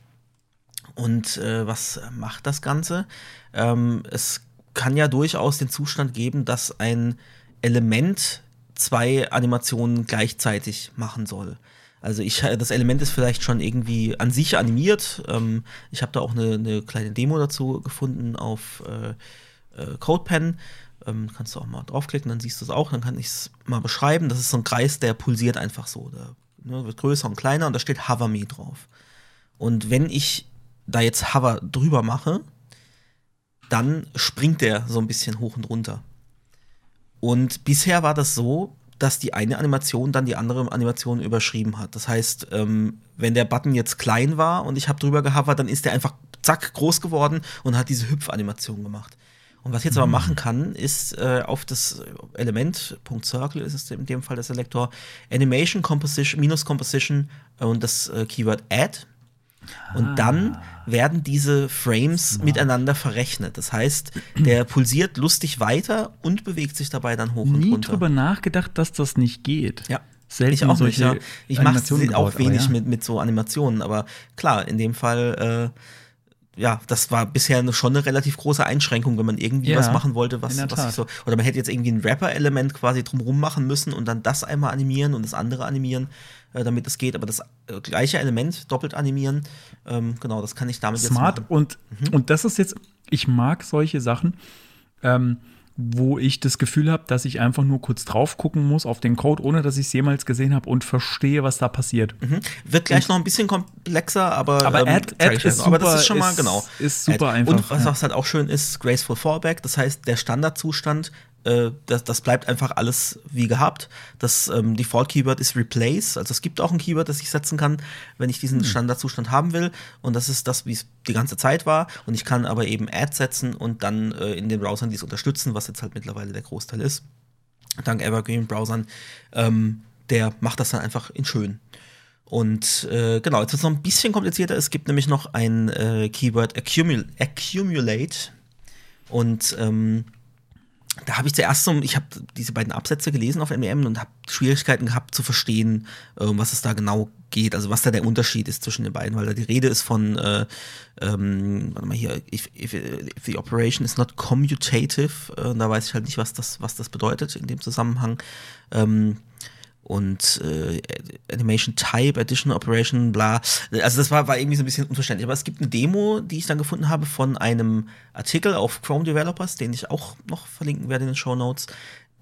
Speaker 1: Und äh, was macht das Ganze? Ähm, es kann ja durchaus den Zustand geben, dass ein Element zwei Animationen gleichzeitig machen soll. Also ich, das Element ist vielleicht schon irgendwie an sich animiert. Ähm, ich habe da auch eine, eine, kleine Demo dazu gefunden auf äh, äh, CodePen. Ähm, kannst du auch mal draufklicken, dann siehst du es auch. Dann kann ich es mal beschreiben. Das ist so ein Kreis, der pulsiert einfach so. Der ne, wird größer und kleiner und da steht Hover Me drauf. Und wenn ich da jetzt Hover drüber mache, dann springt der so ein bisschen hoch und runter. Und bisher war das so, dass die eine Animation dann die andere Animation überschrieben hat. Das heißt, ähm, wenn der Button jetzt klein war und ich habe drüber gehovert, dann ist der einfach zack groß geworden und hat diese Hüpfanimation gemacht. Und was ich jetzt mhm. aber machen kann, ist äh, auf das Element, Punkt Circle ist es in dem Fall der Selektor, Animation Composition, minus Composition und das äh, Keyword Add und dann ah. werden diese Frames Smart. miteinander verrechnet. Das heißt, der pulsiert lustig weiter und bewegt sich dabei dann hoch
Speaker 2: Nie
Speaker 1: und runter.
Speaker 2: Nie drüber nachgedacht, dass das nicht geht.
Speaker 1: Ja.
Speaker 2: Selten ich auch nicht. Ja.
Speaker 1: Ich mache auch wenig ja. mit, mit so Animationen, aber klar, in dem Fall, äh, ja, das war bisher schon eine relativ große Einschränkung, wenn man irgendwie ja, was machen wollte, was, was ich so. Oder man hätte jetzt irgendwie ein Rapper-Element quasi drumrum machen müssen und dann das einmal animieren und das andere animieren. Äh, damit es geht, aber das äh, gleiche Element doppelt animieren, ähm, genau, das kann ich damit
Speaker 2: Smart
Speaker 1: jetzt
Speaker 2: machen. und, mhm. und das ist jetzt, ich mag solche Sachen. Ähm, wo ich das Gefühl habe, dass ich einfach nur kurz drauf gucken muss auf den Code, ohne dass ich es jemals gesehen habe und verstehe, was da passiert.
Speaker 1: Mhm. Wird gleich noch ein bisschen komplexer, aber,
Speaker 2: Aber
Speaker 1: ähm,
Speaker 2: Add
Speaker 1: ich
Speaker 2: ist
Speaker 1: noch. aber das
Speaker 2: super,
Speaker 1: ist schon mal
Speaker 2: ist-
Speaker 1: genau.
Speaker 2: ist super
Speaker 1: Add.
Speaker 2: einfach,
Speaker 1: Und was,
Speaker 2: ja.
Speaker 1: was halt auch schön ist, Graceful Fallback, das heißt, der Standardzustand, äh, das, das bleibt einfach alles wie gehabt. Das ähm, Default-Keyword ist Replace, also es gibt auch ein Keyword, das ich setzen kann, wenn ich
Speaker 2: Hm.
Speaker 1: diesen Standardzustand haben will. Und das ist das, wie es die ganze Zeit war. Und ich kann aber eben Add setzen und dann äh, in den Browsern dies unterstützen, was jetzt halt mittlerweile der Großteil ist. Dank Evergreen-Browsern. Ähm, der macht das dann einfach in schön. Und äh, genau, jetzt wird es noch ein bisschen komplizierter. Es gibt nämlich noch ein äh, Keyword Accumul Accumulate. Und ähm, da habe ich zuerst so, ich habe diese beiden Absätze gelesen auf MEM und habe Schwierigkeiten gehabt zu verstehen, um was es da genau geht, also was da der Unterschied ist zwischen den beiden, weil da die Rede ist von, äh, ähm, warte mal hier, if, if, if the operation is not commutative, äh, da weiß ich halt nicht, was das, was das bedeutet in dem Zusammenhang. Ähm, und äh, Animation Type, Additional Operation, bla. Also das war, war irgendwie so ein bisschen unverständlich. Aber es gibt eine Demo, die ich dann gefunden habe von einem Artikel auf Chrome Developers, den ich auch noch verlinken werde in den Show Notes.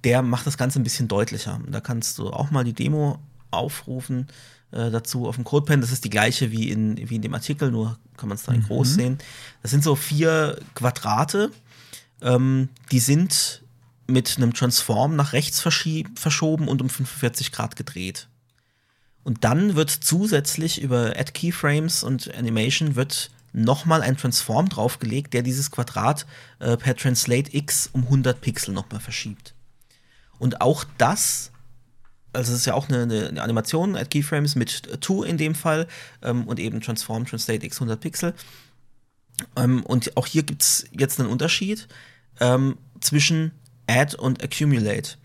Speaker 1: Der macht das Ganze ein bisschen deutlicher. Da kannst du auch mal die Demo aufrufen äh, dazu auf dem CodePen. Das ist die gleiche wie in, wie in dem Artikel, nur kann man es da in groß sehen. Das sind so vier Quadrate. Ähm, die sind mit einem Transform nach rechts verschoben und um 45 Grad gedreht. Und dann wird zusätzlich über Add Keyframes und Animation wird nochmal ein Transform draufgelegt, der dieses Quadrat äh, per Translate X um 100 Pixel nochmal verschiebt. Und auch das, also es ist ja auch eine, eine, Animation, Add Keyframes mit äh, To in dem Fall ähm, und eben Transform Translate X 100 Pixel. Ähm, und auch hier gibt es jetzt einen Unterschied ähm, zwischen Add und Accumulate.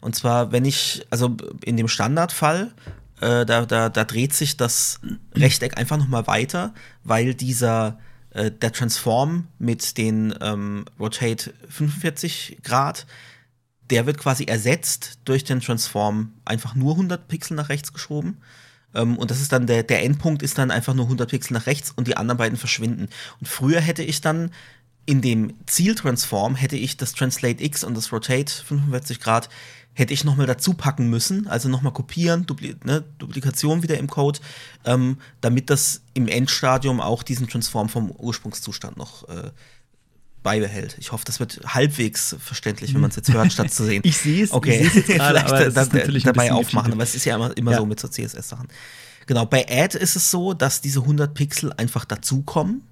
Speaker 1: Und zwar, wenn ich, also in dem Standardfall, äh, da, da, da dreht sich das Rechteck einfach noch mal weiter, weil dieser, äh, der Transform mit den ähm, Rotate 45 Grad, der wird quasi ersetzt durch den Transform einfach nur 100 Pixel nach rechts geschoben. Ähm, und das ist dann der, der Endpunkt ist dann einfach nur 100 Pixel nach rechts und die anderen beiden verschwinden. Und früher hätte ich dann in dem Zieltransform hätte ich das Translate X und das Rotate 45 Grad hätte ich nochmal dazu packen müssen, also nochmal kopieren, Dupli ne, Duplikation wieder im Code, ähm, damit das im Endstadium auch diesen Transform vom Ursprungszustand noch äh, beibehält. Ich hoffe, das wird halbwegs verständlich, wenn man es jetzt hört, statt zu sehen.
Speaker 2: Ich sehe es-
Speaker 1: okay.
Speaker 2: ich jetzt gerade,
Speaker 1: Vielleicht da, da, dabei aufmachen, aber es ist ja immer, immer
Speaker 2: Ja.
Speaker 1: so mit so CSS-Sachen. Genau, bei Add ist es so, dass diese 100 Pixel einfach dazukommen.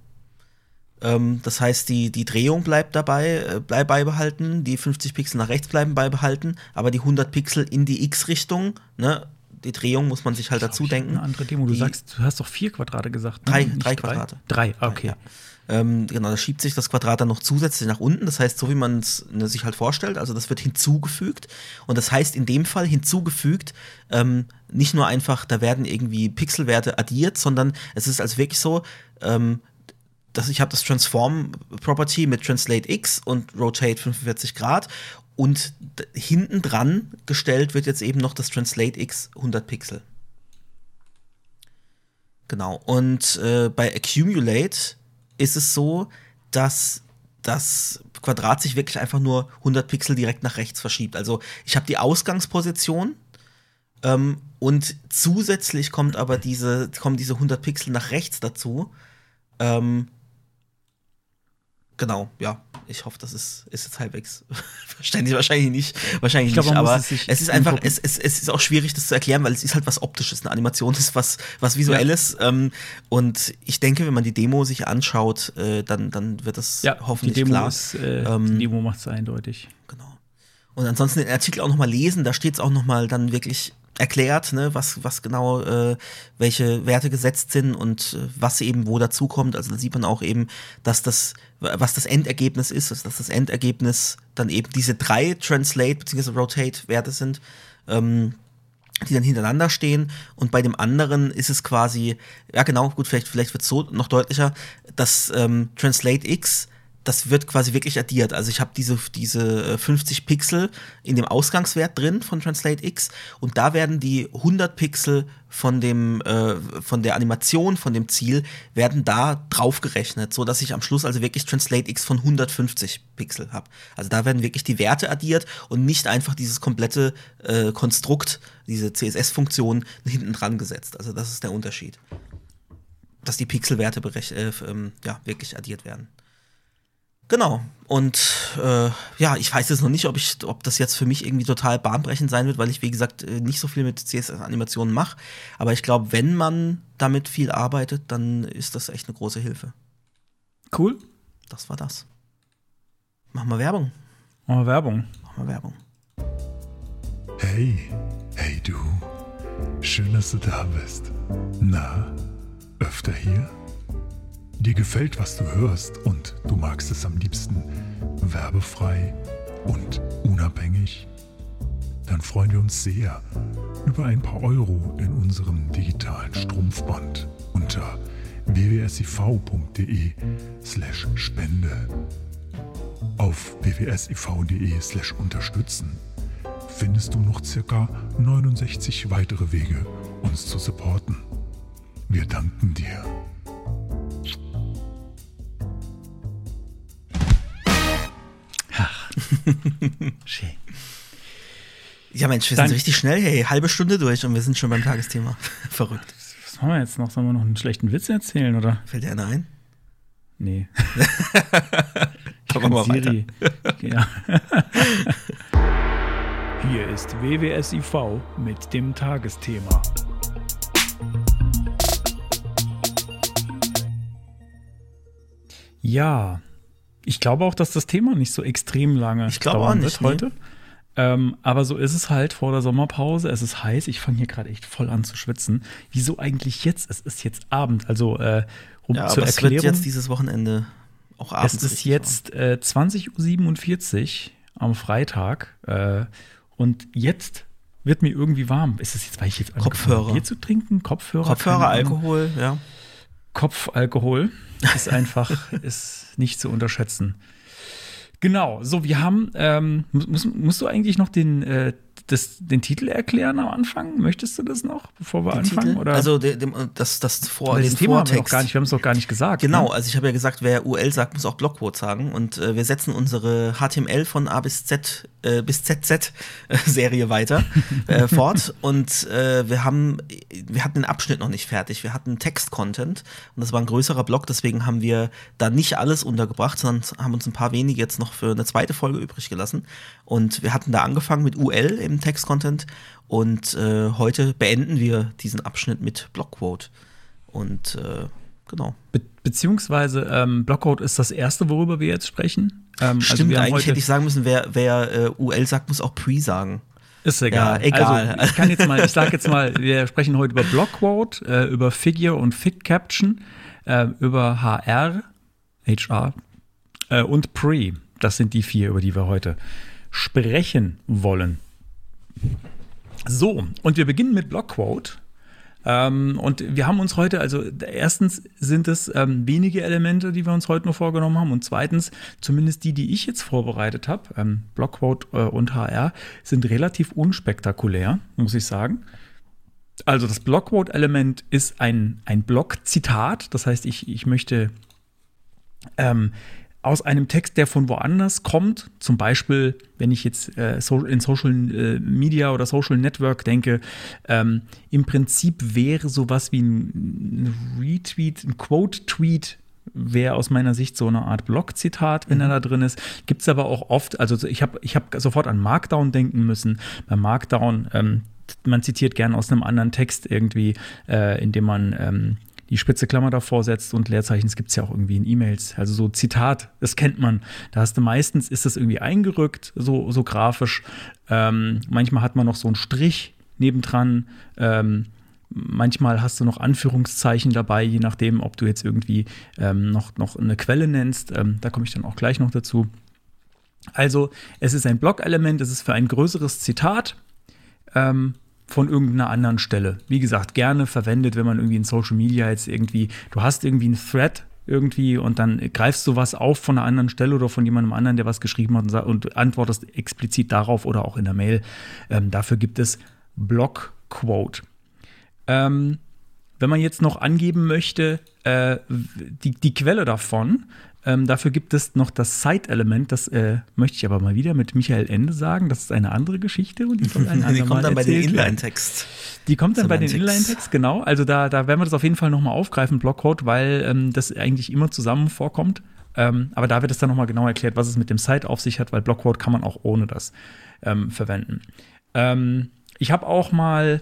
Speaker 1: Ähm, das heißt, die, die Drehung bleibt dabei, äh, bleibt beibehalten, die 50 Pixel nach rechts bleiben beibehalten, aber die 100 Pixel in die X-Richtung, ne, die Drehung muss man sich halt dazu denken.
Speaker 2: Eine andere Demo. Du
Speaker 1: Die-
Speaker 2: sagst, du hast doch vier Quadrate gesagt. ne?
Speaker 1: Drei-
Speaker 2: Nicht
Speaker 1: drei Quadrate.
Speaker 2: Drei, okay.
Speaker 1: Ja. Ähm, genau, da schiebt sich das Quadrat dann noch zusätzlich nach unten. Das heißt, so wie man es ne, sich halt vorstellt, also das wird hinzugefügt. Und das heißt in dem Fall hinzugefügt, ähm, nicht nur einfach, da werden irgendwie Pixelwerte addiert, sondern es ist also wirklich so, ähm, dass ich habe das Transform Property mit Translate X und Rotate 45 Grad und hinten dran gestellt wird jetzt eben noch das Translate X 100 Pixel. Genau. Und äh, bei Accumulate ist es so, dass das Quadrat sich wirklich einfach nur 100 Pixel direkt nach rechts verschiebt. Also ich habe die Ausgangsposition ähm, und zusätzlich kommt aber diese, kommen diese 100 Pixel nach rechts dazu. Ähm, genau, ja. Ich hoffe, das ist, ist jetzt halbwegs verständlich. Wahrscheinlich nicht. Wahrscheinlich
Speaker 2: Ich glaub,
Speaker 1: nicht. Aber
Speaker 2: es
Speaker 1: es ist einfach, es, es, es ist auch schwierig, das zu erklären, weil es ist halt was Optisches. Eine Animation ist was, was Visuelles. Ähm, und ich denke, wenn man die Demo sich anschaut, äh, dann, dann wird das
Speaker 2: Ja,
Speaker 1: hoffentlich
Speaker 2: die Demo
Speaker 1: klar.
Speaker 2: ist, äh,
Speaker 1: Ähm,
Speaker 2: die Demo macht es eindeutig.
Speaker 1: Genau. Und ansonsten den Artikel auch noch mal lesen, da steht es auch noch mal dann wirklich erklärt, ne, was, was genau, äh, welche Werte gesetzt sind und äh, was eben wo dazukommt. Also da sieht man auch eben, dass das, was das Endergebnis ist, dass das Endergebnis dann eben diese drei Translate bzw. Rotate-Werte sind. Ähm, die dann hintereinander stehen und bei dem anderen ist es quasi, ja genau, gut, vielleicht, vielleicht wird es so noch deutlicher, das ähm, Translate X, das wird quasi wirklich addiert. Also ich habe diese, diese äh, 50 Pixel in dem Ausgangswert drin von Translate X und da werden die 100 Pixel von dem äh, von der Animation von dem Ziel werden da draufgerechnet, so dass ich am Schluss also wirklich Translate X von 150 Pixel habe. Also da werden wirklich die Werte addiert und nicht einfach dieses komplette äh, Konstrukt, diese CSS-Funktion hinten dran gesetzt. Also das ist der Unterschied, dass die Pixelwerte äh, ähm, ja wirklich addiert werden. Genau. Und äh, ja, ich weiß jetzt noch nicht, ob ich, ob das jetzt für mich irgendwie total bahnbrechend sein wird, weil ich, wie gesagt, äh, nicht so viel mit CSS-Animationen mache. Aber ich glaube, wenn man damit viel arbeitet, dann ist das echt eine große Hilfe.
Speaker 2: Cool.
Speaker 1: Das war das. Machen wir Werbung.
Speaker 2: Machen wir Werbung.
Speaker 1: Machen wir Werbung.
Speaker 4: Hey, hey du. Schön, dass du da bist. Na, öfter hier? Dir gefällt, was du hörst und du magst es am liebsten werbefrei und unabhängig? Dann freuen wir uns sehr über ein paar Euro in unserem digitalen Strumpfband unter www.siv.de slash spende. Auf www.siv.de slash unterstützen findest du noch circa 69 weitere Wege, uns zu supporten. Wir danken dir.
Speaker 2: Schön.
Speaker 1: Ja, Mensch, wir
Speaker 2: Dann-
Speaker 1: sind richtig schnell, hey, halbe Stunde durch und wir sind schon beim Tagesthema. Verrückt.
Speaker 2: Was machen wir jetzt noch? Sollen wir noch einen schlechten Witz erzählen, oder?
Speaker 1: Fällt dir einer ein?
Speaker 2: Nee.
Speaker 1: Wir weiter.
Speaker 2: Siri. Ja. Hier ist WWSIV mit dem Tagesthema. Ja, ich glaube auch, dass das Thema nicht so extrem lange
Speaker 1: Ich glaube auch nicht,
Speaker 2: wird heute. Ähm, aber so ist es halt vor der Sommerpause. Es ist heiß. Ich fange hier gerade echt voll an zu schwitzen. Wieso eigentlich jetzt? Es ist jetzt Abend. Also äh, um
Speaker 1: Ja,
Speaker 2: zur
Speaker 1: aber es wird jetzt dieses Wochenende auch abends.
Speaker 2: Es ist jetzt äh, 20.47 Uhr am Freitag äh, und jetzt wird mir irgendwie warm. Ist es jetzt, weil ich jetzt
Speaker 1: Kopfhörer.
Speaker 2: Bier zu trinken? Kopfhörer?
Speaker 1: Kopfhörer. Alkohol, ja.
Speaker 2: Kopfalkohol ist einfach ist nicht zu unterschätzen. Genau, so wir haben, ähm, muss, musst du eigentlich noch den, äh, das, den Titel erklären am Anfang? Möchtest du das noch, bevor wir
Speaker 1: Den
Speaker 2: anfangen?
Speaker 1: Titel?
Speaker 2: Oder?
Speaker 1: Also de- dem, das, das vor
Speaker 2: Weil
Speaker 1: den
Speaker 2: das Thema haben wir, noch
Speaker 1: Vortext.
Speaker 2: gar nicht, wir haben es doch gar nicht gesagt.
Speaker 1: Genau,
Speaker 2: Ne?
Speaker 1: also ich habe ja gesagt, wer UL sagt, muss auch Blockquote sagen. Und äh, wir setzen unsere HTML von A bis Z äh, bis ZZ äh, weiter äh, fort. Und äh, wir haben, wir hatten den Abschnitt noch nicht fertig. Wir hatten Text-Content und das war ein größerer Block, deswegen haben wir da nicht alles untergebracht, sondern haben uns ein paar wenige jetzt noch für eine zweite Folge übrig gelassen. Und wir hatten da angefangen mit UL im Text-Content und äh, heute beenden wir diesen Abschnitt mit Blockquote. Und äh, genau.
Speaker 2: Be beziehungsweise ähm, Blockcode ist das erste, worüber wir jetzt sprechen. Ähm,
Speaker 1: Stimmt,
Speaker 2: wir haben
Speaker 1: eigentlich hätte ich sagen müssen, wer, wer äh, UL sagt, muss auch Pre sagen.
Speaker 2: Ist egal.
Speaker 1: Ja, egal.
Speaker 2: Also, ich kann jetzt mal, ich sag jetzt mal, wir sprechen heute über Blockquote, äh, über Figure und Fig Caption, äh, über HR, HR äh, und Pre. Das sind die vier, über die wir heute sprechen wollen. So, und wir beginnen mit Blockquote. Ähm, und wir haben uns heute, also erstens sind es ähm, wenige Elemente, die wir uns heute nur vorgenommen haben. Und zweitens, zumindest die, die ich jetzt vorbereitet habe, ähm, Blockquote äh, und HR, sind relativ unspektakulär, muss ich sagen. Also das Blockquote-Element ist ein, ein Block-Zitat. Das heißt, ich, ich möchte ähm, aus einem Text, der von woanders kommt, zum Beispiel, wenn ich jetzt äh, so, in Social äh, Media oder Social Network denke, ähm, im Prinzip wäre sowas wie ein, ein Retweet, ein Quote-Tweet wäre aus meiner Sicht so eine Art Blog-Zitat, wenn er da drin ist. Gibt es aber auch oft, also ich habe ich hab sofort an Markdown denken müssen. Bei Markdown, ähm, man zitiert gern aus einem anderen Text irgendwie, äh, indem man ähm, die spitze Klammer davor setzt und Leerzeichen, das gibt es ja auch irgendwie in E-Mails. Also so Zitat, das kennt man. Da hast du meistens, ist das irgendwie eingerückt, so, so grafisch. Ähm, manchmal hat man noch so einen Strich nebendran. Ähm, manchmal hast du noch Anführungszeichen dabei, je nachdem, ob du jetzt irgendwie ähm, noch, noch eine Quelle nennst. Ähm, da komme ich dann auch gleich noch dazu. Also, es ist ein Blockelement, es ist für ein größeres Zitat ähm, von irgendeiner anderen Stelle. Wie gesagt, gerne verwendet, wenn man irgendwie in Social Media jetzt irgendwie, du hast irgendwie einen Thread irgendwie und dann greifst du was auf von einer anderen Stelle oder von jemandem anderen, der was geschrieben hat und, und antwortest explizit darauf oder auch in der Mail. Ähm, dafür gibt es Blockquote. Ähm, wenn man jetzt noch angeben möchte, äh, die, die Quelle davon, ähm, dafür gibt es noch das Site-Element, das äh, möchte ich aber mal wieder mit Michael Ende sagen. Das ist eine andere Geschichte und die soll ein
Speaker 1: Die kommt dann bei den. Inline-Text.
Speaker 2: Die kommt dann bei den
Speaker 1: Semantics.
Speaker 2: Inline-Text, genau. Also da, da werden wir das auf jeden Fall nochmal aufgreifen, Blockcode, weil ähm, das eigentlich immer zusammen vorkommt. Ähm, aber da wird es dann nochmal genau erklärt, was es mit dem Site auf sich hat, weil Blockcode kann man auch ohne das ähm, verwenden. Ähm, ich habe auch mal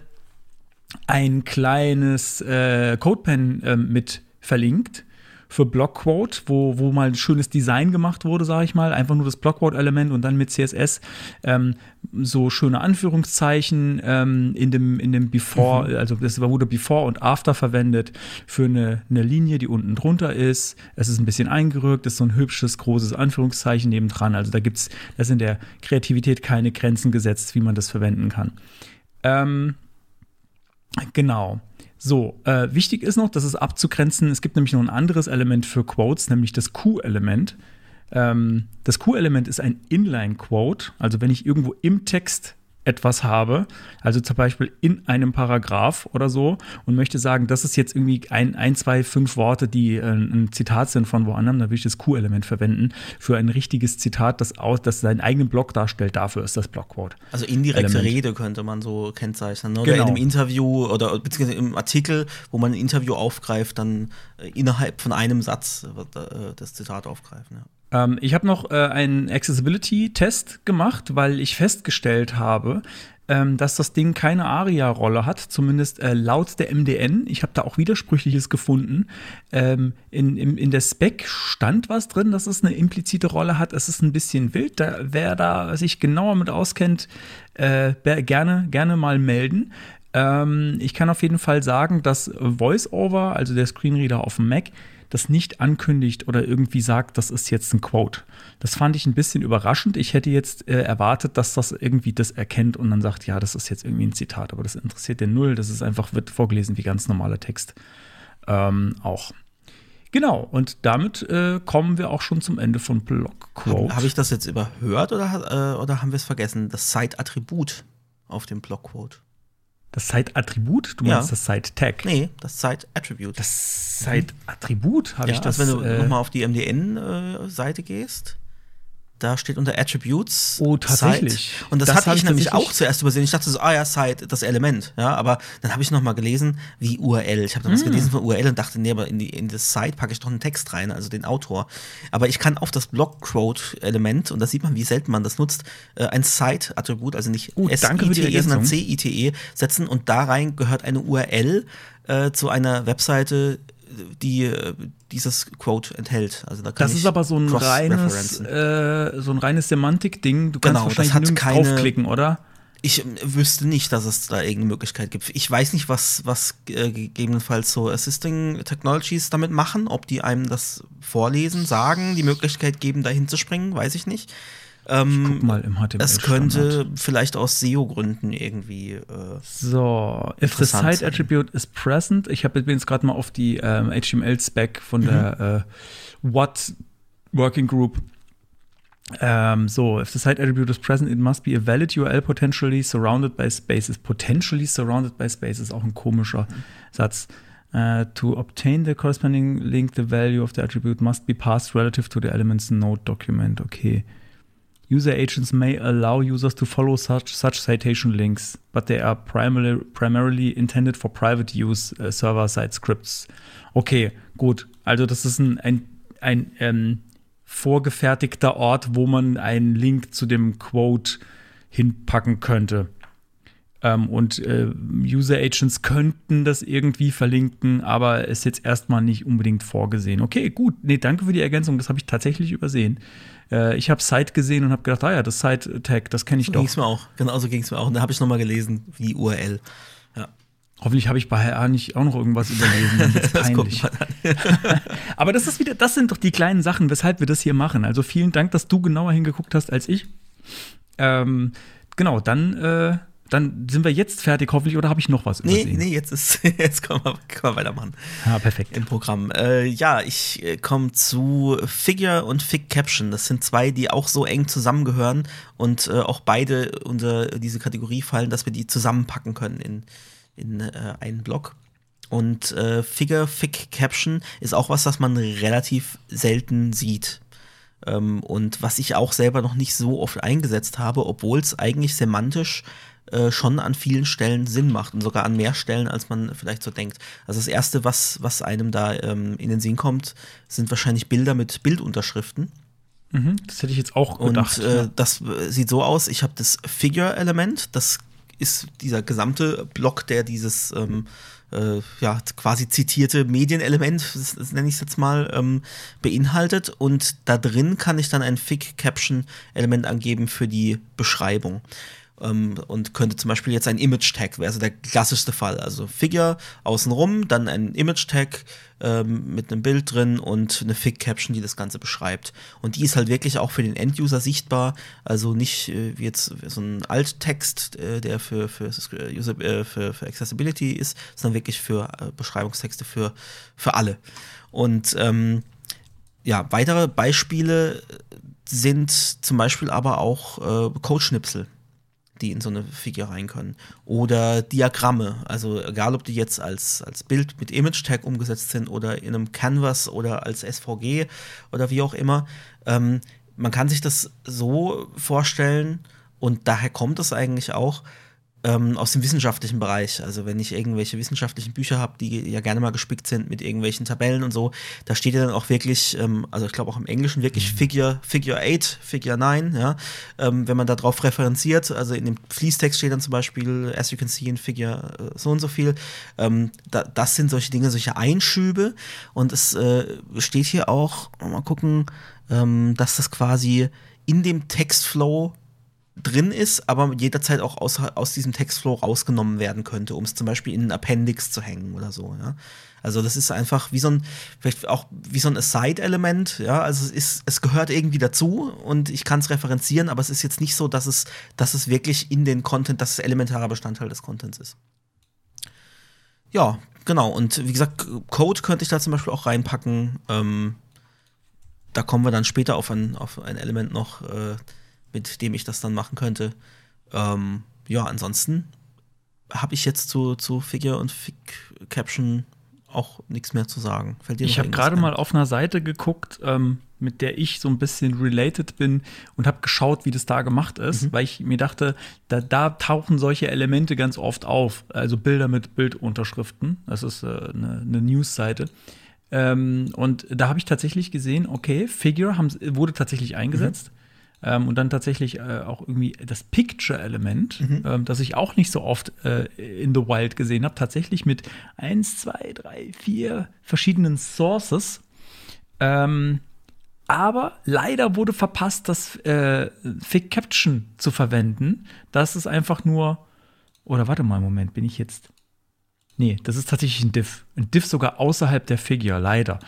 Speaker 2: ein kleines äh, CodePen ähm, mit verlinkt für Blockquote, wo, wo mal ein schönes Design gemacht wurde, sage ich mal. Einfach nur das Blockquote-Element und dann mit CSS ähm, so schöne Anführungszeichen ähm, in dem, in dem Before, also das wurde Before und After verwendet für eine, eine Linie, die unten drunter ist. Es ist ein bisschen eingerückt, ist so ein hübsches, großes Anführungszeichen nebendran. Also da gibt's, da sind der Kreativität keine Grenzen gesetzt, wie man das verwenden kann. Ähm, Genau. So, äh, wichtig ist noch, das ist abzugrenzen. Es gibt nämlich noch ein anderes Element für Quotes, nämlich das Q-Element. Ähm, das Q-Element ist ein Inline-Quote. Also wenn ich irgendwo im Text etwas habe, also zum Beispiel in einem Paragraph oder so, und möchte sagen, das ist jetzt irgendwie ein, ein zwei, fünf Worte, die äh, ein Zitat sind von woanders, dann will ich das Q-Element verwenden für ein richtiges Zitat, das, aus, das seinen eigenen Block darstellt. Dafür ist das Blockquote.
Speaker 1: Also indirekte
Speaker 2: Element.
Speaker 1: Rede könnte man so kennzeichnen. ne? Oder
Speaker 2: Genau.
Speaker 1: in einem Interview oder beziehungsweise im Artikel, wo man ein Interview aufgreift, dann äh, innerhalb von einem Satz wird, äh, das Zitat aufgreifen. Ja.
Speaker 2: Ähm, ich habe noch äh, einen Accessibility-Test gemacht, weil ich festgestellt habe, ähm, dass das Ding keine ARIA-Rolle hat, zumindest äh, laut der MDN. Ich habe da auch Widersprüchliches gefunden. Ähm, in, in, in der Spec stand was drin, dass es eine implizite Rolle hat. Es ist ein bisschen wild. Da, wer da sich genauer mit auskennt, äh, gerne, gerne mal melden. Ähm, ich kann auf jeden Fall sagen, dass VoiceOver, also der Screenreader auf dem Mac, das nicht ankündigt oder irgendwie sagt, das ist jetzt ein Quote. Das fand ich ein bisschen überraschend. Ich hätte jetzt äh, erwartet, dass das irgendwie das erkennt und dann sagt, ja, das ist jetzt irgendwie ein Zitat, aber das interessiert den null. Das ist einfach, wird vorgelesen wie ganz normaler Text. Ähm, auch. Genau, und damit äh, kommen wir auch schon zum Ende von Blockquote.
Speaker 1: Habe ich das jetzt überhört oder, äh, oder haben wir es vergessen? Das Site-Attribut auf dem Blockquote.
Speaker 2: Das Site-Attribut, du
Speaker 1: Ja.
Speaker 2: meinst das Site-Tag.
Speaker 1: Nee, das Site-Attribute.
Speaker 2: Das Site-Attribut habe
Speaker 1: ja,
Speaker 2: ich das.
Speaker 1: also wenn du
Speaker 2: äh,
Speaker 1: nochmal auf die MDN-Seite gehst, da steht unter Attributes.
Speaker 2: Oh, tatsächlich.
Speaker 1: Site. Und das,
Speaker 2: Das
Speaker 1: hatte ich
Speaker 2: ich
Speaker 1: nämlich auch zuerst übersehen. Ich dachte so, ah ja, Site, das Element. Ja, aber dann habe ich nochmal gelesen, wie URL. Ich habe dann was
Speaker 2: Hm.
Speaker 1: gelesen von URL und dachte, nee, aber in, die, in das Site packe ich doch einen Text rein, also den Autor. Aber ich kann auf das Blockquote-Element, und da sieht man, wie selten man das nutzt, äh, ein Site-Attribut, also nicht
Speaker 2: die
Speaker 1: S-I-T-E, sondern. C-I-T-E setzen und da rein gehört eine URL äh, zu einer Webseite, die äh, dieses Quote enthält. Also da
Speaker 2: Das ist aber so ein reines, äh, so ein reines Semantik-Ding. Du kannst
Speaker 1: Genau, das
Speaker 2: wahrscheinlich
Speaker 1: hat
Speaker 2: nirgends
Speaker 1: keine-
Speaker 2: draufklicken, oder?
Speaker 1: Ich ähm, wüsste nicht, dass es da irgendeine Möglichkeit gibt. Ich weiß nicht, was, was äh, gegebenenfalls so Assisting Technologies damit machen, ob die einem das vorlesen, sagen, die Möglichkeit geben, da hinzuspringen, weiß ich nicht. Ähm,
Speaker 2: Guck mal im HTML.
Speaker 1: es könnte vielleicht aus SEO-Gründen irgendwie. Äh,
Speaker 2: So, if the site
Speaker 1: sein.
Speaker 2: attribute is present, ich habe jetzt gerade mal auf die ähm, HTML-Spec von
Speaker 1: Mhm.
Speaker 2: der äh, What Working Group. Ähm, so, if the site attribute is present, it must be a valid URL potentially surrounded by spaces. Potentially surrounded by spaces, auch ein komischer Satz. Uh, to obtain the corresponding link, the value of the attribute must be passed relative to the element's node document. Okay. User agents may allow users to follow such, such citation links, but they are primarily, primarily intended for private use uh, server-side scripts. Okay, gut. Also das ist ein, ein, ein ähm, vorgefertigter Ort, wo man einen Link zu dem Quote hinpacken könnte. Ähm, und äh, User Agents könnten das irgendwie verlinken, aber ist jetzt erstmal nicht unbedingt vorgesehen. Okay, gut. Nee, danke für die Ergänzung. Das habe ich tatsächlich übersehen. Äh, ich habe Site gesehen und habe gedacht, ah ja, das Site-Tag, das kenne ich
Speaker 1: so
Speaker 2: doch.
Speaker 1: ging es mir auch. Genau so ging es mir auch. Und da habe ich nochmal gelesen, wie URL. Ja.
Speaker 2: Hoffentlich habe ich bei HR nicht auch noch irgendwas überlesen.
Speaker 1: Das guckt
Speaker 2: peinlich. Aber das ist wieder, das sind doch die kleinen Sachen, weshalb wir das hier machen. Also vielen Dank, dass du genauer hingeguckt hast als ich. Ähm, genau, dann äh, dann sind wir jetzt fertig, hoffentlich, oder habe ich noch was
Speaker 1: Nee,
Speaker 2: übersehen?
Speaker 1: nee, jetzt ist jetzt können wir, können wir weitermachen
Speaker 2: Ja, perfekt.
Speaker 1: im Programm. Äh, ja, ich äh, komme zu Figure und Fig Caption. Das sind zwei, die auch so eng zusammengehören und äh, auch beide unter diese Kategorie fallen, dass wir die zusammenpacken können in, in äh, einen Block. Und äh, Figure Fig Caption ist auch was, das man relativ selten sieht. Ähm, und was ich auch selber noch nicht so oft eingesetzt habe, obwohl es eigentlich semantisch äh, schon an vielen Stellen Sinn macht und sogar an mehr Stellen, als man vielleicht so denkt. Also das Erste, was, was einem da ähm, in den Sinn kommt, sind wahrscheinlich Bilder mit Bildunterschriften.
Speaker 2: Mhm, das hätte ich jetzt auch
Speaker 1: Und
Speaker 2: gedacht.
Speaker 1: äh,
Speaker 2: ja.
Speaker 1: das äh, sieht so aus, ich habe das Figure-Element, das ist dieser gesamte Block, der dieses ähm, äh, ja, quasi zitierte Medienelement, das, das nenne ich es jetzt mal, ähm, beinhaltet. Und da drin kann ich dann ein Fig-Caption-Element angeben für die Beschreibung. Ähm, und könnte zum Beispiel jetzt ein Image-Tag, wäre also der klassischste Fall. Also Figure außenrum, dann ein Image-Tag ähm, mit einem Bild drin und eine Fig-Caption, die das Ganze beschreibt. Und die ist halt wirklich auch für den End-User sichtbar. Also nicht äh, wie jetzt so ein Alt-Text, äh, der für, für, User, äh, für, für Accessibility ist, sondern wirklich für äh, Beschreibungstexte für, für alle. Und ähm, ja, weitere Beispiele sind zum Beispiel aber auch äh, Codeschnipsel, die in so eine Figur rein können. Oder Diagramme, also egal ob die jetzt als, als Bild mit Image-Tag umgesetzt sind oder in einem Canvas oder als SVG oder wie auch immer. Ähm, man kann sich das so vorstellen und daher kommt es eigentlich auch, ähm, aus dem wissenschaftlichen Bereich. Also wenn ich irgendwelche wissenschaftlichen Bücher habe, die ja gerne mal gespickt sind mit irgendwelchen Tabellen und so, da steht ja dann auch wirklich, ähm, also ich glaube auch im Englischen wirklich Figure, Figure 8, Figure 9, ja, ähm, wenn man darauf referenziert, also in dem Fließtext steht dann zum Beispiel, as you can see in Figure äh, so und so viel, ähm, da, das sind solche Dinge, solche Einschübe. Und es äh, steht hier auch, mal gucken, ähm, dass das quasi in dem Textflow drin ist, aber jederzeit auch aus, aus diesem Textflow rausgenommen werden könnte, um es zum Beispiel in einen Appendix zu hängen oder so. Ja? Also das ist einfach wie so ein, vielleicht auch wie so ein Aside-Element, ja, also es ist, es gehört irgendwie dazu und ich kann es referenzieren, aber es ist jetzt nicht so, dass es, dass es wirklich in den Content, dass es elementarer Bestandteil des Contents ist. Ja, genau. Und wie gesagt, Code könnte ich da zum Beispiel auch reinpacken. Ähm, da kommen wir dann später auf ein, auf ein Element noch, äh, mit dem ich das dann machen könnte. Ähm, ja, ansonsten habe ich jetzt zu, zu Figure und Fig Caption auch nichts mehr zu sagen.
Speaker 2: Ich habe gerade mal auf einer Seite geguckt, ähm, mit der ich so ein bisschen related bin und habe geschaut, wie das da gemacht ist,
Speaker 1: Mhm.
Speaker 2: weil ich mir dachte, da, da tauchen solche Elemente ganz oft auf. Also Bilder mit Bildunterschriften. Das ist äh, eine, eine News-Seite. Ähm, und da habe ich tatsächlich gesehen, okay, Figure haben, wurde tatsächlich eingesetzt. Ähm, und dann tatsächlich äh, auch irgendwie das Picture-Element, ähm, das ich auch nicht so oft äh, in the Wild gesehen habe, tatsächlich mit eins, zwei, drei, vier verschiedenen Sources. Ähm, aber leider wurde verpasst, das äh, Fig Caption zu verwenden. Das ist einfach nur. Oder warte mal, Moment, bin ich jetzt. Nee, das ist tatsächlich ein Diff. Ein Diff sogar außerhalb der Figure, leider.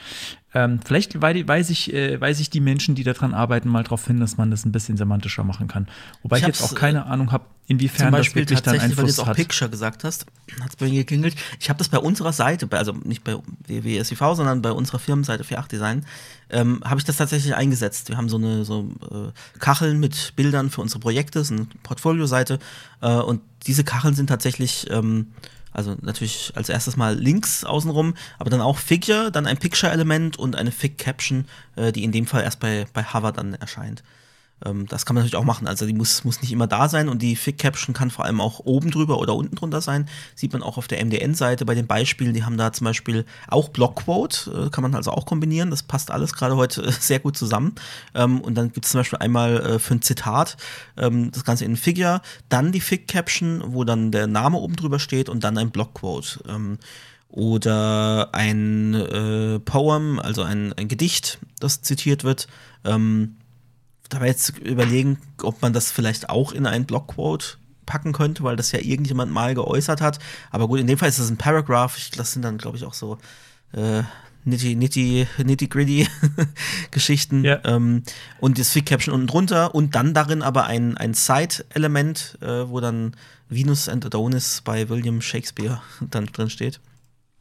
Speaker 2: Ähm, vielleicht wei- weiß ich, äh, weiß ich die Menschen, die daran arbeiten, mal darauf hin, dass man das ein bisschen semantischer machen kann. Wobei
Speaker 1: Ich
Speaker 2: ich, jetzt auch keine Ahnung habe, inwiefern
Speaker 1: Zum
Speaker 2: das wirklich dann
Speaker 1: tatsächlich, weil du
Speaker 2: Einfluss
Speaker 1: jetzt auch
Speaker 2: hat.
Speaker 1: Picture gesagt hast, hat es bei mir geklingelt. Ich habe das bei unserer Seite, bei, also nicht bei WWSIV, sondern bei unserer Firmenseite 48 Design, ähm, habe ich das tatsächlich eingesetzt. Wir haben so eine so äh, Kacheln mit Bildern für unsere Projekte, das ist eine Portfolio-Seite äh, und diese Kacheln sind tatsächlich ähm, also natürlich als erstes mal Links außenrum, aber dann auch Figure, dann ein Picture-Element und eine Fig-Caption, äh, die in dem Fall erst bei, bei Hover dann erscheint. Ähm, das kann man natürlich auch machen. Also die muss, muss nicht immer da sein und die Fig-Caption kann vor allem auch oben drüber oder unten drunter sein. Sieht man auch auf der MDN-Seite bei den Beispielen. Die haben da zum Beispiel auch Blockquote, äh, kann man also auch kombinieren. Das passt alles gerade heute äh, sehr gut zusammen. Ähm, und dann gibt es zum Beispiel einmal äh, für ein Zitat ähm, das Ganze in Figure, dann die Fig-Caption, wo dann der Name oben drüber steht und dann ein Blockquote. Oder ein äh, Poem, also ein, ein Gedicht, das zitiert wird. Ähm, da war jetzt überlegen, ob man das vielleicht auch in ein Blockquote packen könnte, weil das ja irgendjemand mal geäußert hat. Aber gut, in dem Fall ist das ein Paragraph. Ich, das sind dann, glaube ich, auch so äh, nitty, nitty, nitty gritty Geschichten.
Speaker 2: Ja.
Speaker 1: Ähm, und das Fig Caption unten drunter und dann darin aber ein, ein Side-Element, äh, wo dann Venus and Adonis bei William Shakespeare dann drin steht.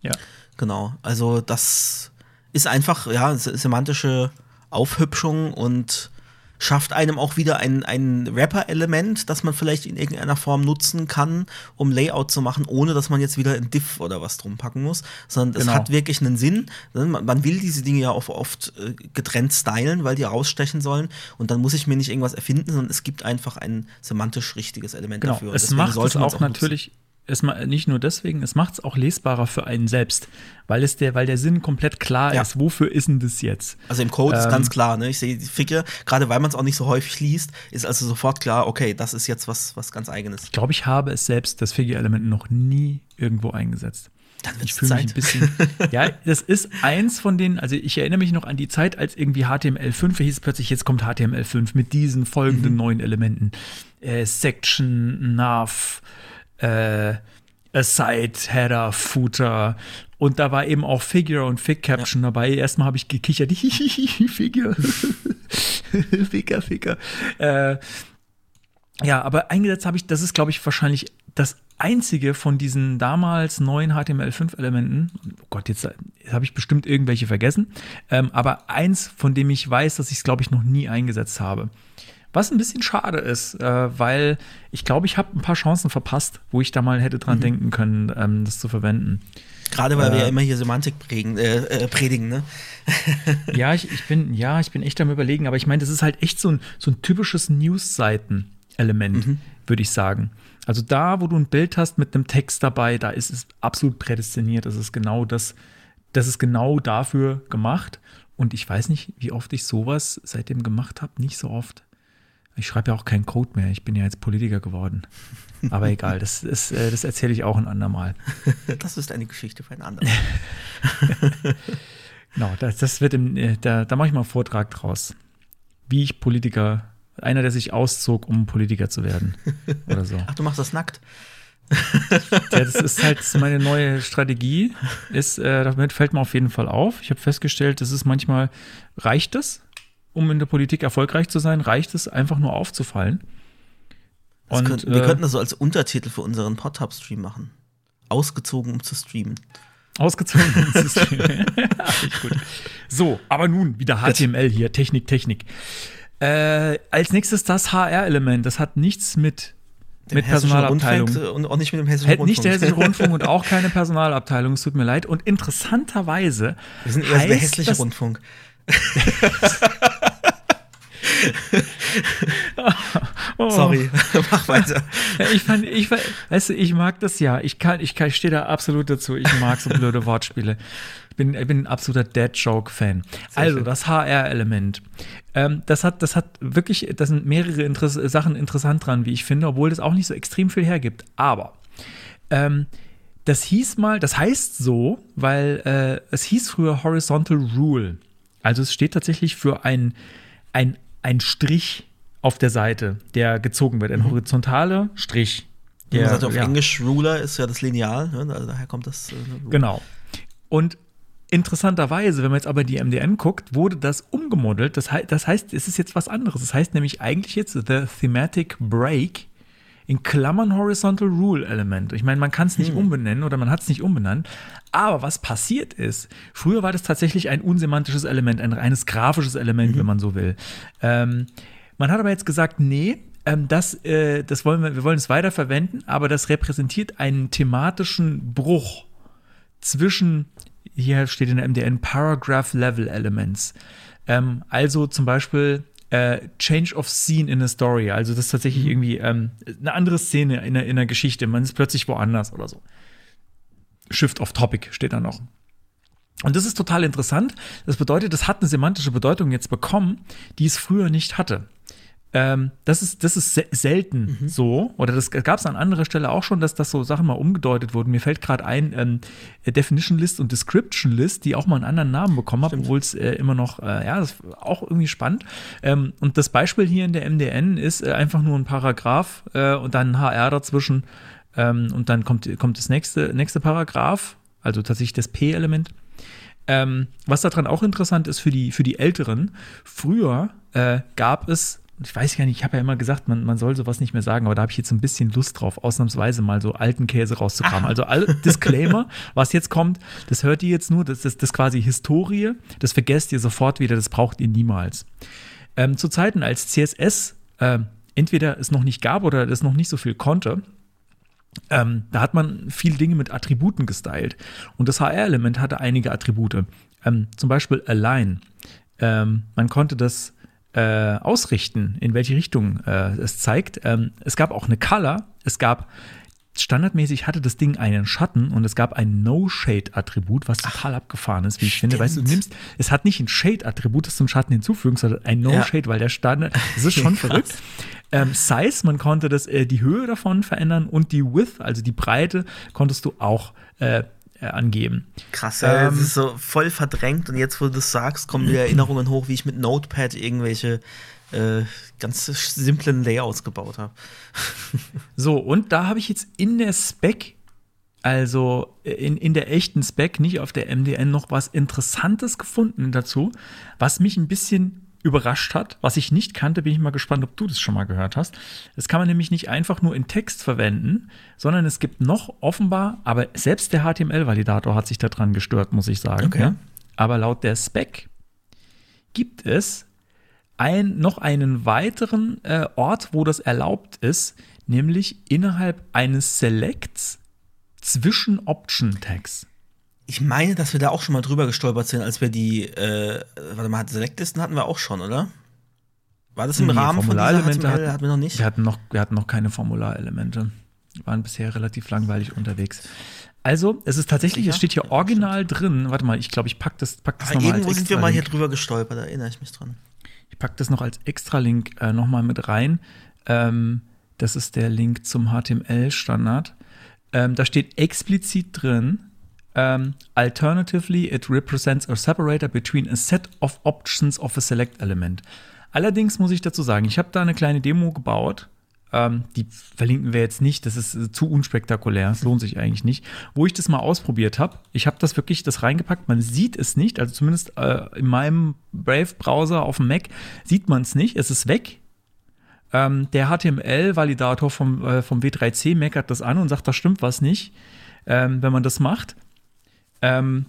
Speaker 2: Ja.
Speaker 1: Genau. Also das ist einfach, ja, se- semantische Aufhübschung und schafft einem auch wieder ein, ein Rapper-Element, das man vielleicht in irgendeiner Form nutzen kann, um Layout zu machen, ohne dass man jetzt wieder ein Diff oder was drum packen muss, sondern es
Speaker 2: Genau.
Speaker 1: hat wirklich einen Sinn. Man, man will diese Dinge ja auch oft äh, getrennt stylen, weil die rausstechen sollen und dann muss ich mir nicht irgendwas erfinden, sondern es gibt einfach ein semantisch richtiges Element
Speaker 2: Genau.
Speaker 1: dafür. Und
Speaker 2: Es macht es
Speaker 1: sollte man's
Speaker 2: auch,
Speaker 1: nutzen.
Speaker 2: Es nicht nur deswegen, es macht es auch lesbarer für einen selbst, weil es der, weil der Sinn komplett klar
Speaker 1: Ja.
Speaker 2: ist. Wofür ist denn das jetzt?
Speaker 1: Also im Code ist
Speaker 2: Ähm,
Speaker 1: ganz klar, ne? Ich sehe die Figure, gerade weil man es auch nicht so häufig liest, ist also sofort klar, okay, das ist jetzt was, was ganz eigenes.
Speaker 2: Ich glaube, ich habe es selbst, das Figure-Element, noch nie irgendwo eingesetzt.
Speaker 1: Dann
Speaker 2: Ich fühle mich ein bisschen. ja, das ist eins von den, also ich erinnere mich noch an die Zeit, als irgendwie HTML5, da hieß es plötzlich, jetzt kommt HTML5 mit diesen folgenden
Speaker 1: Mhm.
Speaker 2: neuen Elementen. Äh, Section, Nav, äh, Aside, Header, Footer. Und da war eben auch Figure und Fig Caption dabei. Erstmal habe ich gekichert, Figure. Figure, Figure. Äh, ja, aber eingesetzt habe ich, das ist, glaube ich, wahrscheinlich das einzige von diesen damals neuen HTML5-Elementen. Oh Gott, jetzt, jetzt habe ich bestimmt irgendwelche vergessen. Ähm, aber eins, von dem ich weiß, dass ich es, glaube ich, noch nie eingesetzt habe. Was ein bisschen schade ist, äh, weil ich glaube, ich habe ein paar Chancen verpasst, wo ich da mal hätte dran denken können, ähm, das zu verwenden.
Speaker 1: Gerade weil wir
Speaker 2: Äh,
Speaker 1: ja immer hier Semantik prägen, äh, äh, predigen, ne?
Speaker 2: ja, ich, ich bin, ja, ich bin echt am überlegen, aber ich meine, das ist halt echt so ein, so ein typisches News-Seiten-Element, würde ich sagen. Also da, wo du ein Bild hast mit einem Text dabei, da ist es absolut prädestiniert. Das ist genau das, das ist genau dafür gemacht. Und ich weiß nicht, wie oft ich sowas seitdem gemacht habe. Nicht so oft. Ich schreibe ja auch keinen Code mehr. Ich bin ja jetzt Politiker geworden. Aber egal, das, ist, äh, das erzähle ich auch ein andermal.
Speaker 1: Das ist eine Geschichte für einen anderen.
Speaker 2: Genau, das, das wird im, äh, da, da mache ich mal einen Vortrag draus. Wie ich Politiker, einer, der sich auszog, um Politiker zu werden. Oder so.
Speaker 1: Ach, du machst das nackt?
Speaker 2: Ja, das ist halt meine neue Strategie. Ist, äh, damit fällt mir auf jeden Fall auf. Ich habe festgestellt, das ist manchmal, reicht es, um in der Politik erfolgreich zu sein, reicht es einfach nur aufzufallen. Und,
Speaker 1: könnten, wir
Speaker 2: äh,
Speaker 1: könnten das so als Untertitel für unseren Podtub-Stream machen. Ausgezogen, um zu streamen.
Speaker 2: Ausgezogen. Ist schön. Finde ich gut. So, aber nun wieder HTML hier, Technik, Technik. Äh, als nächstes das HR-Element. Das hat nichts mit, mit Personalabteilung.
Speaker 1: Rundfunk Und auch nicht mit dem Hessischen
Speaker 2: Hätte nicht der
Speaker 1: Rundfunk.
Speaker 2: Hessische Rundfunk und auch keine Personalabteilung, es tut mir leid. Und interessanterweise.
Speaker 1: Wir sind eher so der
Speaker 2: heißt
Speaker 1: hässliche
Speaker 2: das-
Speaker 1: Rundfunk.
Speaker 2: Oh.
Speaker 1: Sorry, mach weiter.
Speaker 2: Ich fand, ich, weißt du, ich mag das ja. Ich kann, ich kann, ich stehe da absolut dazu. Ich mag so blöde Wortspiele. Ich bin, ich bin ein absoluter Dead-Joke-Fan. Also,
Speaker 1: schön.
Speaker 2: das HR-Element. Ähm, das hat, das hat wirklich, das sind mehrere Interess Sachen interessant dran, wie ich finde, obwohl das auch nicht so extrem viel hergibt. Aber, ähm, das hieß mal, das heißt so, weil äh, es hieß früher Horizontal Rule. Also es steht tatsächlich für ein, ein, ein Strich auf der Seite, der gezogen wird. Ein horizontaler Strich.
Speaker 1: Man
Speaker 2: Der,
Speaker 1: sagt auf
Speaker 2: ja,
Speaker 1: Englisch Ruler ist ja das Lineal, ne? also daher kommt das. Äh, Ruler.
Speaker 2: Genau. Und interessanterweise, wenn man jetzt aber die MDN guckt, wurde das umgemodelt. Das, hei das heißt, es ist jetzt was anderes. Das heißt nämlich eigentlich jetzt The Thematic Break in Klammern Horizontal Rule Element. Ich meine, man kann es nicht umbenennen oder man hat es nicht umbenannt. Aber was passiert ist, früher war das tatsächlich ein unsemantisches Element, ein reines grafisches Element, wenn man so will. Ähm, man hat aber jetzt gesagt, nee, ähm, das, äh, das wollen wir, wir wollen es weiter verwenden, aber das repräsentiert einen thematischen Bruch zwischen, hier steht in der MDN, Paragraph Level Elements. Ähm, also zum Beispiel äh, Change of Scene in a Story. Also das ist tatsächlich irgendwie ähm, eine andere Szene in der, in der Geschichte. Man ist plötzlich woanders oder so. Shift of Topic steht da noch. Und das ist total interessant. Das bedeutet, das hat eine semantische Bedeutung jetzt bekommen, die es früher nicht hatte. Ähm, das ist, das ist se selten so, oder das gab es an anderer Stelle auch schon, dass das so Sachen mal umgedeutet wurden. Mir fällt gerade ein, ähm, Definition List und Description List, die auch mal einen anderen Namen bekommen haben, obwohl es äh, immer noch, äh, ja, das ist auch irgendwie spannend. Ähm, und das Beispiel hier in der MDN ist äh, einfach nur ein Paragraph äh, und dann ein HR dazwischen ähm, und dann kommt, kommt das nächste, nächste Paragraph, also tatsächlich das P-Element. Ähm, was daran auch interessant ist für die, für die Älteren, früher äh, gab es ich weiß gar nicht, ich habe ja immer gesagt, man, man soll sowas nicht mehr sagen, aber da habe ich jetzt ein bisschen Lust drauf, ausnahmsweise mal so alten Käse rauszukramen. Also all, Disclaimer, was jetzt kommt, das hört ihr jetzt nur, das ist das quasi Historie, das vergesst ihr sofort wieder, das braucht ihr niemals. Ähm, zu Zeiten, als CSS äh, entweder es noch nicht gab oder es noch nicht so viel konnte, ähm, da hat man viele Dinge mit Attributen gestylt. Und das HR-Element hatte einige Attribute. Ähm, zum Beispiel Align. Ähm, man konnte das äh, ausrichten, in welche Richtung äh, es zeigt. Ähm, es gab auch eine Color, es gab standardmäßig hatte das Ding einen Schatten und es gab ein No-Shade-Attribut, was total Ach, abgefahren ist, wie ich stimmt. finde. Weißt du, du nimmst, es hat nicht ein Shade-Attribut, das zum Schatten hinzufügen, sondern ein No-Shade, ja. weil der Standard, das ist schon verrückt. Ähm, Size, man konnte das, äh, die Höhe davon verändern und die Width, also die Breite, konntest du auch äh, äh, angeben.
Speaker 1: Krass, ähm, das ist so voll verdrängt und jetzt, wo du das sagst, kommen mir Erinnerungen hoch, wie ich mit Notepad irgendwelche äh, ganz simplen Layouts gebaut habe.
Speaker 2: so, und da habe ich jetzt in der Spec, also in, in der echten Spec, nicht auf der MDN, noch was Interessantes gefunden dazu, was mich ein bisschen überrascht hat, was ich nicht kannte, bin ich mal gespannt, ob du das schon mal gehört hast. Das kann man nämlich nicht einfach nur in Text verwenden, sondern es gibt noch offenbar, aber selbst der HTML-Validator hat sich daran gestört, muss ich sagen. Okay. Ja. Aber laut der Spec gibt es ein, noch einen weiteren äh, Ort, wo das erlaubt ist, nämlich innerhalb eines Selects zwischen Option Tags
Speaker 1: ich meine, dass wir da auch schon mal drüber gestolpert sind, als wir die, äh, warte mal, Select-Listen hatten wir auch schon, oder? War das im nee, Rahmen von dieser?
Speaker 2: Hatten, hatten wir noch nicht? Wir hatten noch, wir hatten noch keine Formularelemente. Wir waren bisher relativ langweilig unterwegs. Also, es ist tatsächlich, Sicher? es steht hier original drin. Warte mal, ich glaube, ich pack das, pack das nochmal
Speaker 1: als Irgendwo sind wir mal hier drüber gestolpert, da erinnere ich mich dran.
Speaker 2: Ich packe das noch als Extra-Link äh, nochmal mit rein. Ähm, das ist der Link zum HTML-Standard. Ähm, da steht explizit drin, um, ähm, alternatively, it represents a separator between a set of options of a select element. Allerdings muss ich dazu sagen, ich habe da eine kleine Demo gebaut. Ähm, die verlinken wir jetzt nicht, das ist äh, zu unspektakulär, das lohnt sich eigentlich nicht. Wo ich das mal ausprobiert habe, ich habe das wirklich das reingepackt, man sieht es nicht, also zumindest äh, in meinem Brave-Browser auf dem Mac sieht man es nicht, es ist weg. Ähm, der HTML-Validator vom, äh, vom W3C meckert das an und sagt, da stimmt was nicht, ähm, wenn man das macht. Ähm,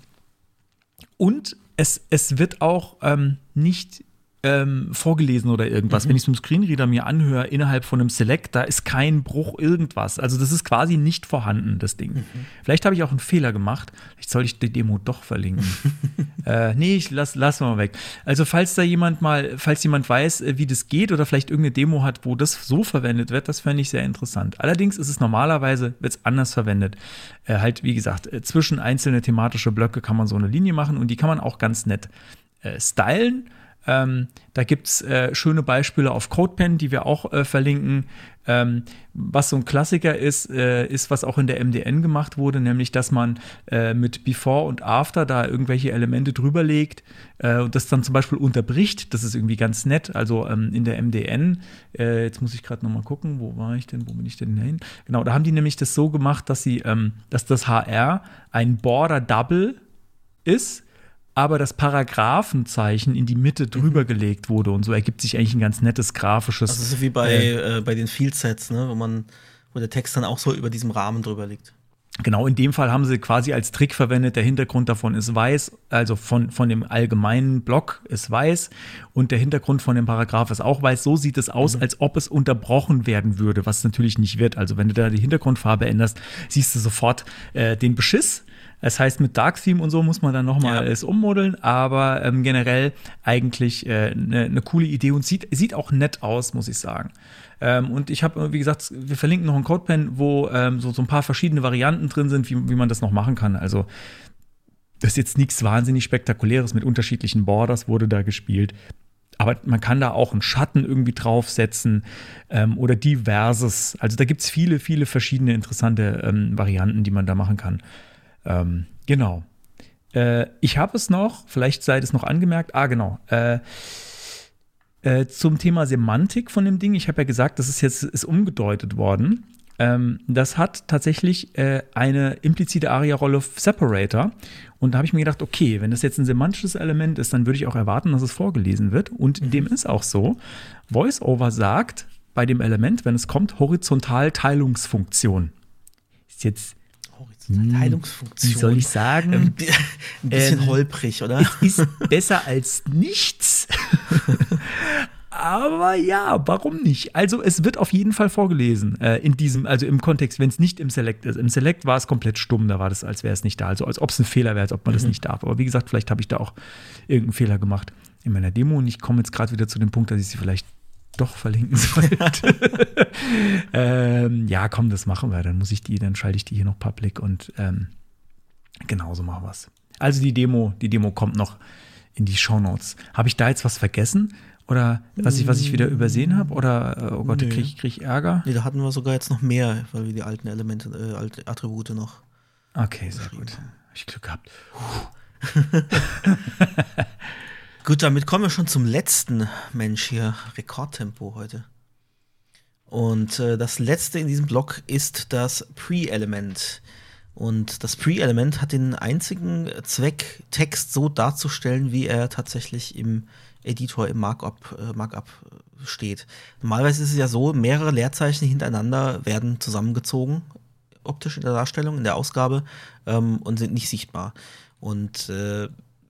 Speaker 2: und es, es wird auch ähm, nicht ähm, vorgelesen oder irgendwas. Mhm. Wenn ich es mit dem Screenreader mir anhöre, innerhalb von einem Select, da ist kein Bruch irgendwas. Also das ist quasi nicht vorhanden, das Ding. Mhm. Vielleicht habe ich auch einen Fehler gemacht. Vielleicht soll ich die Demo doch verlinken. äh, nee, ich lass, lass mal weg. Also falls da jemand mal, falls jemand weiß, äh, wie das geht oder vielleicht irgendeine Demo hat, wo das so verwendet wird, das fände ich sehr interessant. Allerdings ist es normalerweise, wird es anders verwendet. Äh, halt, wie gesagt, äh, zwischen einzelne thematische Blöcke kann man so eine Linie machen und die kann man auch ganz nett äh, stylen ähm, da gibt es äh, schöne Beispiele auf CodePen, die wir auch äh, verlinken. Ähm, was so ein Klassiker ist, äh, ist, was auch in der MDN gemacht wurde, nämlich, dass man äh, mit Before und After da irgendwelche Elemente drüber legt äh, und das dann zum Beispiel unterbricht. Das ist irgendwie ganz nett. Also ähm, in der MDN, äh, jetzt muss ich gerade noch mal gucken, wo war ich denn, wo bin ich denn hin? Genau, da haben die nämlich das so gemacht, dass sie, ähm, dass das HR ein Border Double ist aber das Paragraphenzeichen in die Mitte mhm. drüber gelegt wurde und so ergibt sich eigentlich ein ganz nettes grafisches.
Speaker 1: Also so wie bei, äh, äh, bei den Fieldsets, ne, wo man, wo der Text dann auch so über diesem Rahmen drüber liegt.
Speaker 2: Genau, in dem Fall haben sie quasi als Trick verwendet, der Hintergrund davon ist weiß, also von, von dem allgemeinen Block ist weiß und der Hintergrund von dem Paragraph ist auch weiß. So sieht es aus, mhm. als ob es unterbrochen werden würde, was natürlich nicht wird. Also wenn du da die Hintergrundfarbe änderst, siehst du sofort äh, den Beschiss das heißt, mit Dark Theme und so muss man dann nochmal ja. es ummodeln, aber ähm, generell eigentlich eine äh, ne, ne coole Idee und sieht, sieht auch nett aus, muss ich sagen. Ähm, und ich habe, wie gesagt, wir verlinken noch ein CodePen, wo ähm, so, so ein paar verschiedene Varianten drin sind, wie, wie man das noch machen kann. Also das ist jetzt nichts wahnsinnig Spektakuläres mit unterschiedlichen Borders wurde da gespielt. Aber man kann da auch einen Schatten irgendwie draufsetzen ähm, oder diverses. Also da gibt es viele, viele verschiedene interessante ähm, Varianten, die man da machen kann. Ähm, genau. Äh, ich habe es noch, vielleicht seid es noch angemerkt. Ah, genau. Äh, äh, zum Thema Semantik von dem Ding. Ich habe ja gesagt, das ist jetzt ist umgedeutet worden. Ähm, das hat tatsächlich äh, eine implizite ARIA-Rolle Separator. Und da habe ich mir gedacht, okay, wenn das jetzt ein semantisches Element ist, dann würde ich auch erwarten, dass es vorgelesen wird. Und dem ist auch so. VoiceOver sagt bei dem Element, wenn es kommt, Horizontal-Teilungsfunktion. Ist jetzt
Speaker 1: Teilungsfunktion.
Speaker 2: Wie soll ich sagen?
Speaker 1: Ähm, ein bisschen
Speaker 2: Ähm,
Speaker 1: holprig, oder?
Speaker 2: ist besser als nichts. Aber ja, warum nicht? Also es wird auf jeden Fall vorgelesen äh, in diesem, also im Kontext, wenn es nicht im Select ist. Im Select war es komplett stumm, da war das, als wäre es nicht da, also als ob es ein Fehler wäre, als ob man das nicht darf. Aber wie gesagt, vielleicht habe ich da auch irgendeinen Fehler gemacht in meiner Demo und ich komme jetzt gerade wieder zu dem Punkt, dass ich sie vielleicht doch verlinken sollte. ähm, ja, komm, das machen wir. Dann muss ich die, dann schalte ich die hier noch public und ähm, genauso machen wir es. Also die Demo, die Demo kommt noch in die Shownotes. Habe ich da jetzt was vergessen? Oder was ich, was ich wieder übersehen habe? Oder, äh, oh Gott,
Speaker 1: Nee.
Speaker 2: kriege ich, krieg ich Ärger?
Speaker 1: Nee, da hatten wir sogar jetzt noch mehr, weil wir die alten Elemente, äh, alte Attribute noch.
Speaker 2: Okay, sehr gut. Hab ich Glück gehabt.
Speaker 1: Gut, damit kommen wir schon zum letzten Mensch hier. Rekordtempo heute. Und äh, das letzte in diesem Block ist das Pre-Element. Und das Pre-Element hat den einzigen Zweck, Text so darzustellen, wie er tatsächlich im Editor, im Markup, äh, Markup steht. Normalerweise ist es ja so, mehrere Leerzeichen hintereinander werden zusammengezogen, optisch in der Darstellung, in der Ausgabe, ähm, und sind nicht sichtbar. Und äh,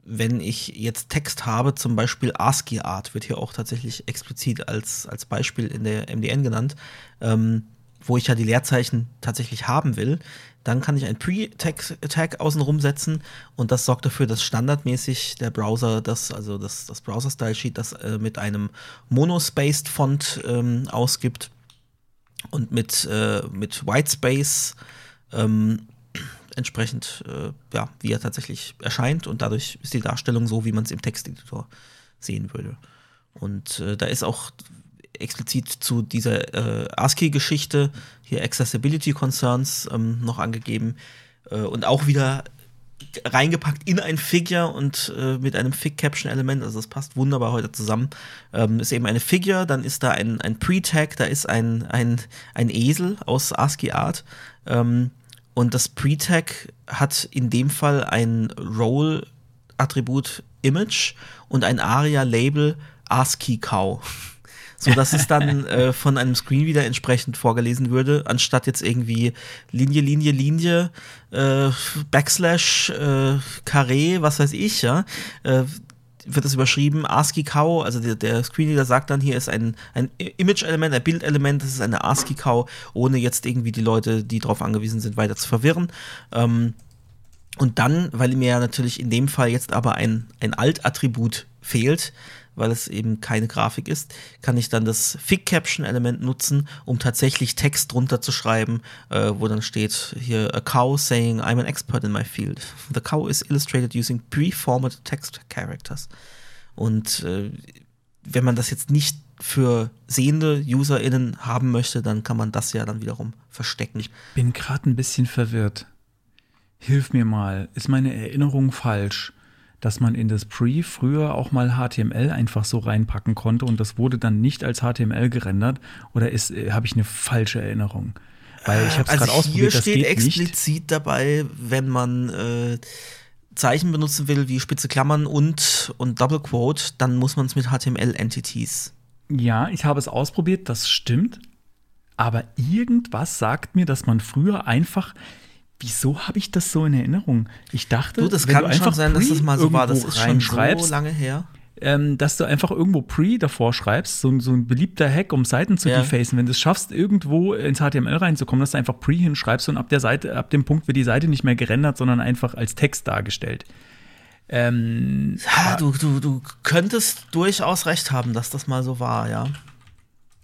Speaker 1: wenn ich jetzt Text habe, zum Beispiel ASCII-Art, wird hier auch tatsächlich explizit als, als Beispiel in der MDN genannt, ähm, wo ich ja die Leerzeichen tatsächlich haben will, dann kann ich ein Pre-Tag außenrum setzen und das sorgt dafür, dass standardmäßig der Browser das, also das, das Browser-Style-Sheet das äh, mit einem Monospaced-Font ähm, ausgibt und mit, äh, mit Whitespace ähm, entsprechend, äh, ja, wie er tatsächlich erscheint und dadurch ist die Darstellung so, wie man es im Texteditor sehen würde. Und äh, da ist auch explizit zu dieser äh, ASCII-Geschichte hier Accessibility Concerns ähm, noch angegeben äh, und auch wieder reingepackt in ein Figure und äh, mit einem Fig-Caption-Element, also das passt wunderbar heute zusammen. Ähm, ist eben eine Figure, dann ist da ein, ein Pre-Tag, da ist ein, ein, ein Esel aus ASCII-Art. Ähm, und das Pre-Tag hat in dem Fall ein Role-Attribut Image und ein ARIA-Label ASCII-Cow. So dass es dann äh, von einem Screen wieder entsprechend vorgelesen würde, anstatt jetzt irgendwie Linie, Linie, Linie, äh, Backslash, äh, Carré, was weiß ich, ja. Äh, wird das überschrieben, ASCII-Cow, also der, der Screenreader sagt dann, hier ist ein, ein Image-Element, ein Bildelement, das ist eine ASCII-Cow, ohne jetzt irgendwie die Leute, die darauf angewiesen sind, weiter zu verwirren. Ähm, und dann, weil mir ja natürlich in dem Fall jetzt aber ein, ein Alt-Attribut fehlt, weil es eben keine Grafik ist, kann ich dann das Fig-Caption-Element nutzen, um tatsächlich Text drunter zu schreiben, äh, wo dann steht hier a cow saying I'm an expert in my field. The cow is illustrated using pre-formatted text characters. Und äh, wenn man das jetzt nicht für sehende UserInnen haben möchte, dann kann man das ja dann wiederum verstecken.
Speaker 2: Bin gerade ein bisschen verwirrt. Hilf mir mal. Ist meine Erinnerung falsch? Dass man in das Pre früher auch mal HTML einfach so reinpacken konnte und das wurde dann nicht als HTML gerendert oder ist äh, habe ich eine falsche Erinnerung? Weil ich habe es
Speaker 1: also
Speaker 2: gerade ausprobiert,
Speaker 1: hier
Speaker 2: das
Speaker 1: steht
Speaker 2: geht
Speaker 1: explizit
Speaker 2: nicht.
Speaker 1: dabei, wenn man äh, Zeichen benutzen will wie spitze Klammern und und Double Quote, dann muss man es mit HTML Entities.
Speaker 2: Ja, ich habe es ausprobiert, das stimmt. Aber irgendwas sagt mir, dass man früher einfach Wieso habe ich das so in Erinnerung? Ich dachte,
Speaker 1: Du, das kann
Speaker 2: du einfach
Speaker 1: schon sein, dass das mal so war. Das ist schon
Speaker 2: reinschreibst,
Speaker 1: so lange her.
Speaker 2: ähm, dass du einfach irgendwo Pre davor schreibst, so, so ein beliebter Hack, um Seiten zu
Speaker 1: Ja.
Speaker 2: defacen. Wenn du es schaffst, irgendwo ins HTML reinzukommen, dass du einfach Pre hinschreibst und ab der Seite, ab dem Punkt wird die Seite nicht mehr gerendert, sondern einfach als Text dargestellt. Ähm,
Speaker 1: Ja, du, du, du könntest durchaus recht haben, dass das mal so war, ja.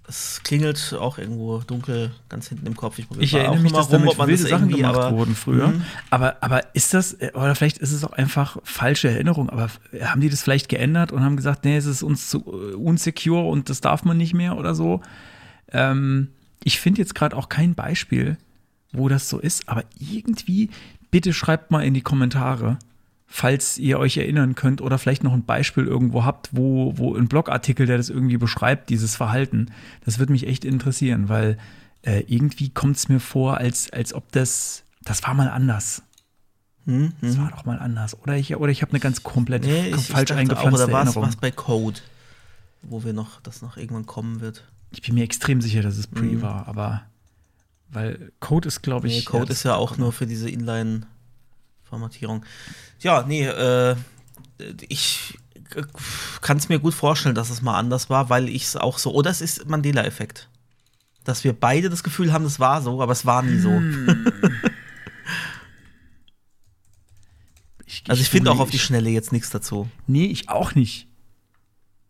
Speaker 1: Es klingelt auch irgendwo dunkel ganz hinten im Kopf.
Speaker 2: Ich
Speaker 1: mal
Speaker 2: erinnere mich, dass damit
Speaker 1: ob man
Speaker 2: wilde Sachen gemacht
Speaker 1: aber-
Speaker 2: wurden früher.
Speaker 1: Mhm.
Speaker 2: Aber, aber ist das, oder vielleicht ist es auch einfach falsche Erinnerung, aber haben die das vielleicht geändert und haben gesagt, nee, es ist uns zu äh, unsecure und das darf man nicht mehr oder so? Ähm, ich finde jetzt gerade auch kein Beispiel, wo das so ist, aber irgendwie, bitte schreibt mal in die Kommentare, falls ihr euch erinnern könnt oder vielleicht noch ein Beispiel irgendwo habt, wo, wo ein Blogartikel, der das irgendwie beschreibt, dieses Verhalten. Das würde mich echt interessieren, weil äh, irgendwie kommt es mir vor, als, als ob das, das war mal anders.
Speaker 1: Hm,
Speaker 2: Das war doch mal anders. Oder ich, oder ich habe eine ganz komplett
Speaker 1: Nee, ich, ich
Speaker 2: falsch
Speaker 1: auch,
Speaker 2: eingepflanzte
Speaker 1: oder war es bei Code, wo wir noch, das noch irgendwann kommen wird.
Speaker 2: Ich bin mir extrem sicher, dass es Pre war, aber weil Code ist, glaube ich.
Speaker 1: Nee, Code
Speaker 2: das-
Speaker 1: ist ja auch nur für diese Inline-Formatierung. Ja, nee, äh, ich kann es mir gut vorstellen, dass es mal anders war, weil ich es auch so. Oder es ist Mandela-Effekt. Dass wir beide das Gefühl haben, es war so, aber es war nie so.
Speaker 2: Hm. Ich,
Speaker 1: Also ich finde auch auf die Schnelle jetzt nichts dazu.
Speaker 2: Nee, ich auch nicht.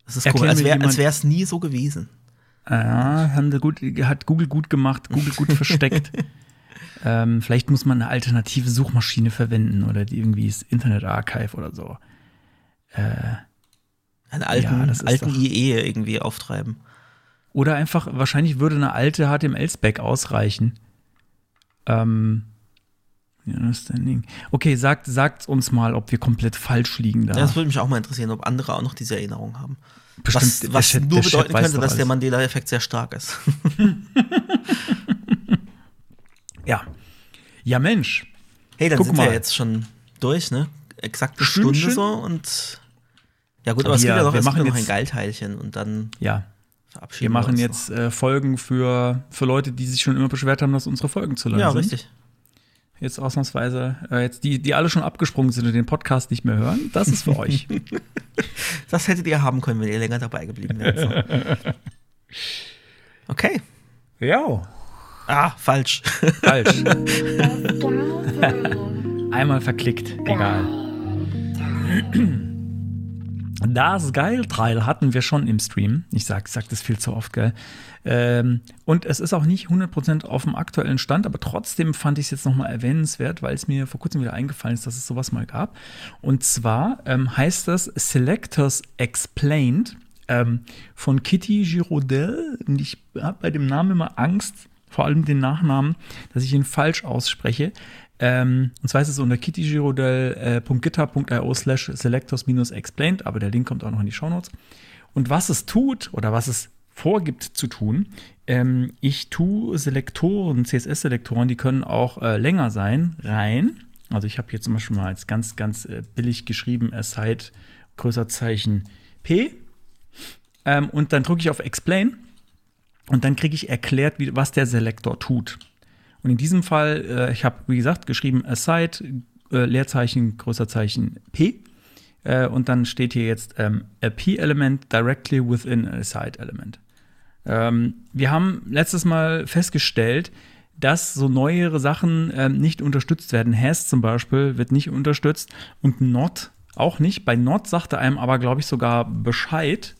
Speaker 1: Es ist komisch, als wäre wär's nie so gewesen.
Speaker 2: Ja, haben sie gut, hat Google gut gemacht, Google gut versteckt. Ähm, vielleicht muss man eine alternative Suchmaschine verwenden oder die irgendwie das Internet Archive oder so.
Speaker 1: Einen alten,
Speaker 2: Ja,
Speaker 1: alten
Speaker 2: doch-
Speaker 1: IE irgendwie auftreiben.
Speaker 2: Oder einfach, wahrscheinlich würde eine alte HTML-Spec ausreichen. Ähm. Okay, sagt, sagt uns mal, ob wir komplett falsch liegen da.
Speaker 1: Ja, das würde mich auch mal interessieren, ob andere auch noch diese Erinnerung haben.
Speaker 2: Bestimmt,
Speaker 1: was was
Speaker 2: Chat-
Speaker 1: nur bedeuten könnte, dass der. Mandela-Effekt sehr stark ist.
Speaker 2: Ja. Ja, Mensch.
Speaker 1: Hey, dann
Speaker 2: Guck
Speaker 1: sind
Speaker 2: mal.
Speaker 1: wir jetzt schon durch, ne? Exakt eine. Stunde so und ja gut, aber es
Speaker 2: Wir-
Speaker 1: gibt ja noch,
Speaker 2: wir machen
Speaker 1: ja noch ein Geilteilchen und dann
Speaker 2: Ja, wir machen
Speaker 1: uns
Speaker 2: jetzt äh, Folgen für, für Leute, die sich schon immer beschwert haben, dass unsere Folgen zu lang
Speaker 1: Ja,
Speaker 2: sind.
Speaker 1: richtig.
Speaker 2: Jetzt ausnahmsweise, äh, jetzt die, die alle schon abgesprungen sind und den Podcast nicht mehr hören, das ist für euch.
Speaker 1: Das hättet ihr haben können, wenn ihr länger dabei geblieben wärt. So. Okay.
Speaker 2: ja,
Speaker 1: Ah, falsch.
Speaker 2: falsch. Einmal verklickt, egal. Das Geilteil hatten wir schon im Stream. Ich sag, ich sag das viel zu oft, gell? Ähm, und es ist auch nicht 100% auf dem aktuellen Stand, aber trotzdem fand ich es jetzt nochmal erwähnenswert, weil es mir vor kurzem wieder eingefallen ist, dass es sowas mal gab. Und zwar ähm, heißt das Selectors Explained ähm, von Kitty Girodel. Und ich habe bei dem Namen immer Angst, vor allem den Nachnamen, dass ich ihn falsch ausspreche. Ähm, und zwar ist es unter kittygirodel.github.io slash selectors-explained, aber der Link kommt auch noch in die Shownotes. Und was es tut oder was es vorgibt zu tun, ähm, ich tue Selektoren, CSS-Selektoren, die können auch äh, länger sein, rein. Also ich habe hier zum Beispiel mal als ganz, ganz äh, billig geschrieben, aside, Größerzeichen P. Ähm, und dann drücke ich auf Explain und dann kriege ich erklärt, wie, was der Selektor tut. Und in diesem Fall, äh, ich habe, wie gesagt, geschrieben aside, äh, Leerzeichen, Größerzeichen P. Äh, und dann steht hier jetzt ähm, a P-Element directly within a aside-Element. Ähm, wir haben letztes Mal festgestellt, dass so neuere Sachen ähm, nicht unterstützt werden. Has zum Beispiel wird nicht unterstützt und not auch nicht. Bei not sagte einem aber, glaube ich, sogar Bescheid.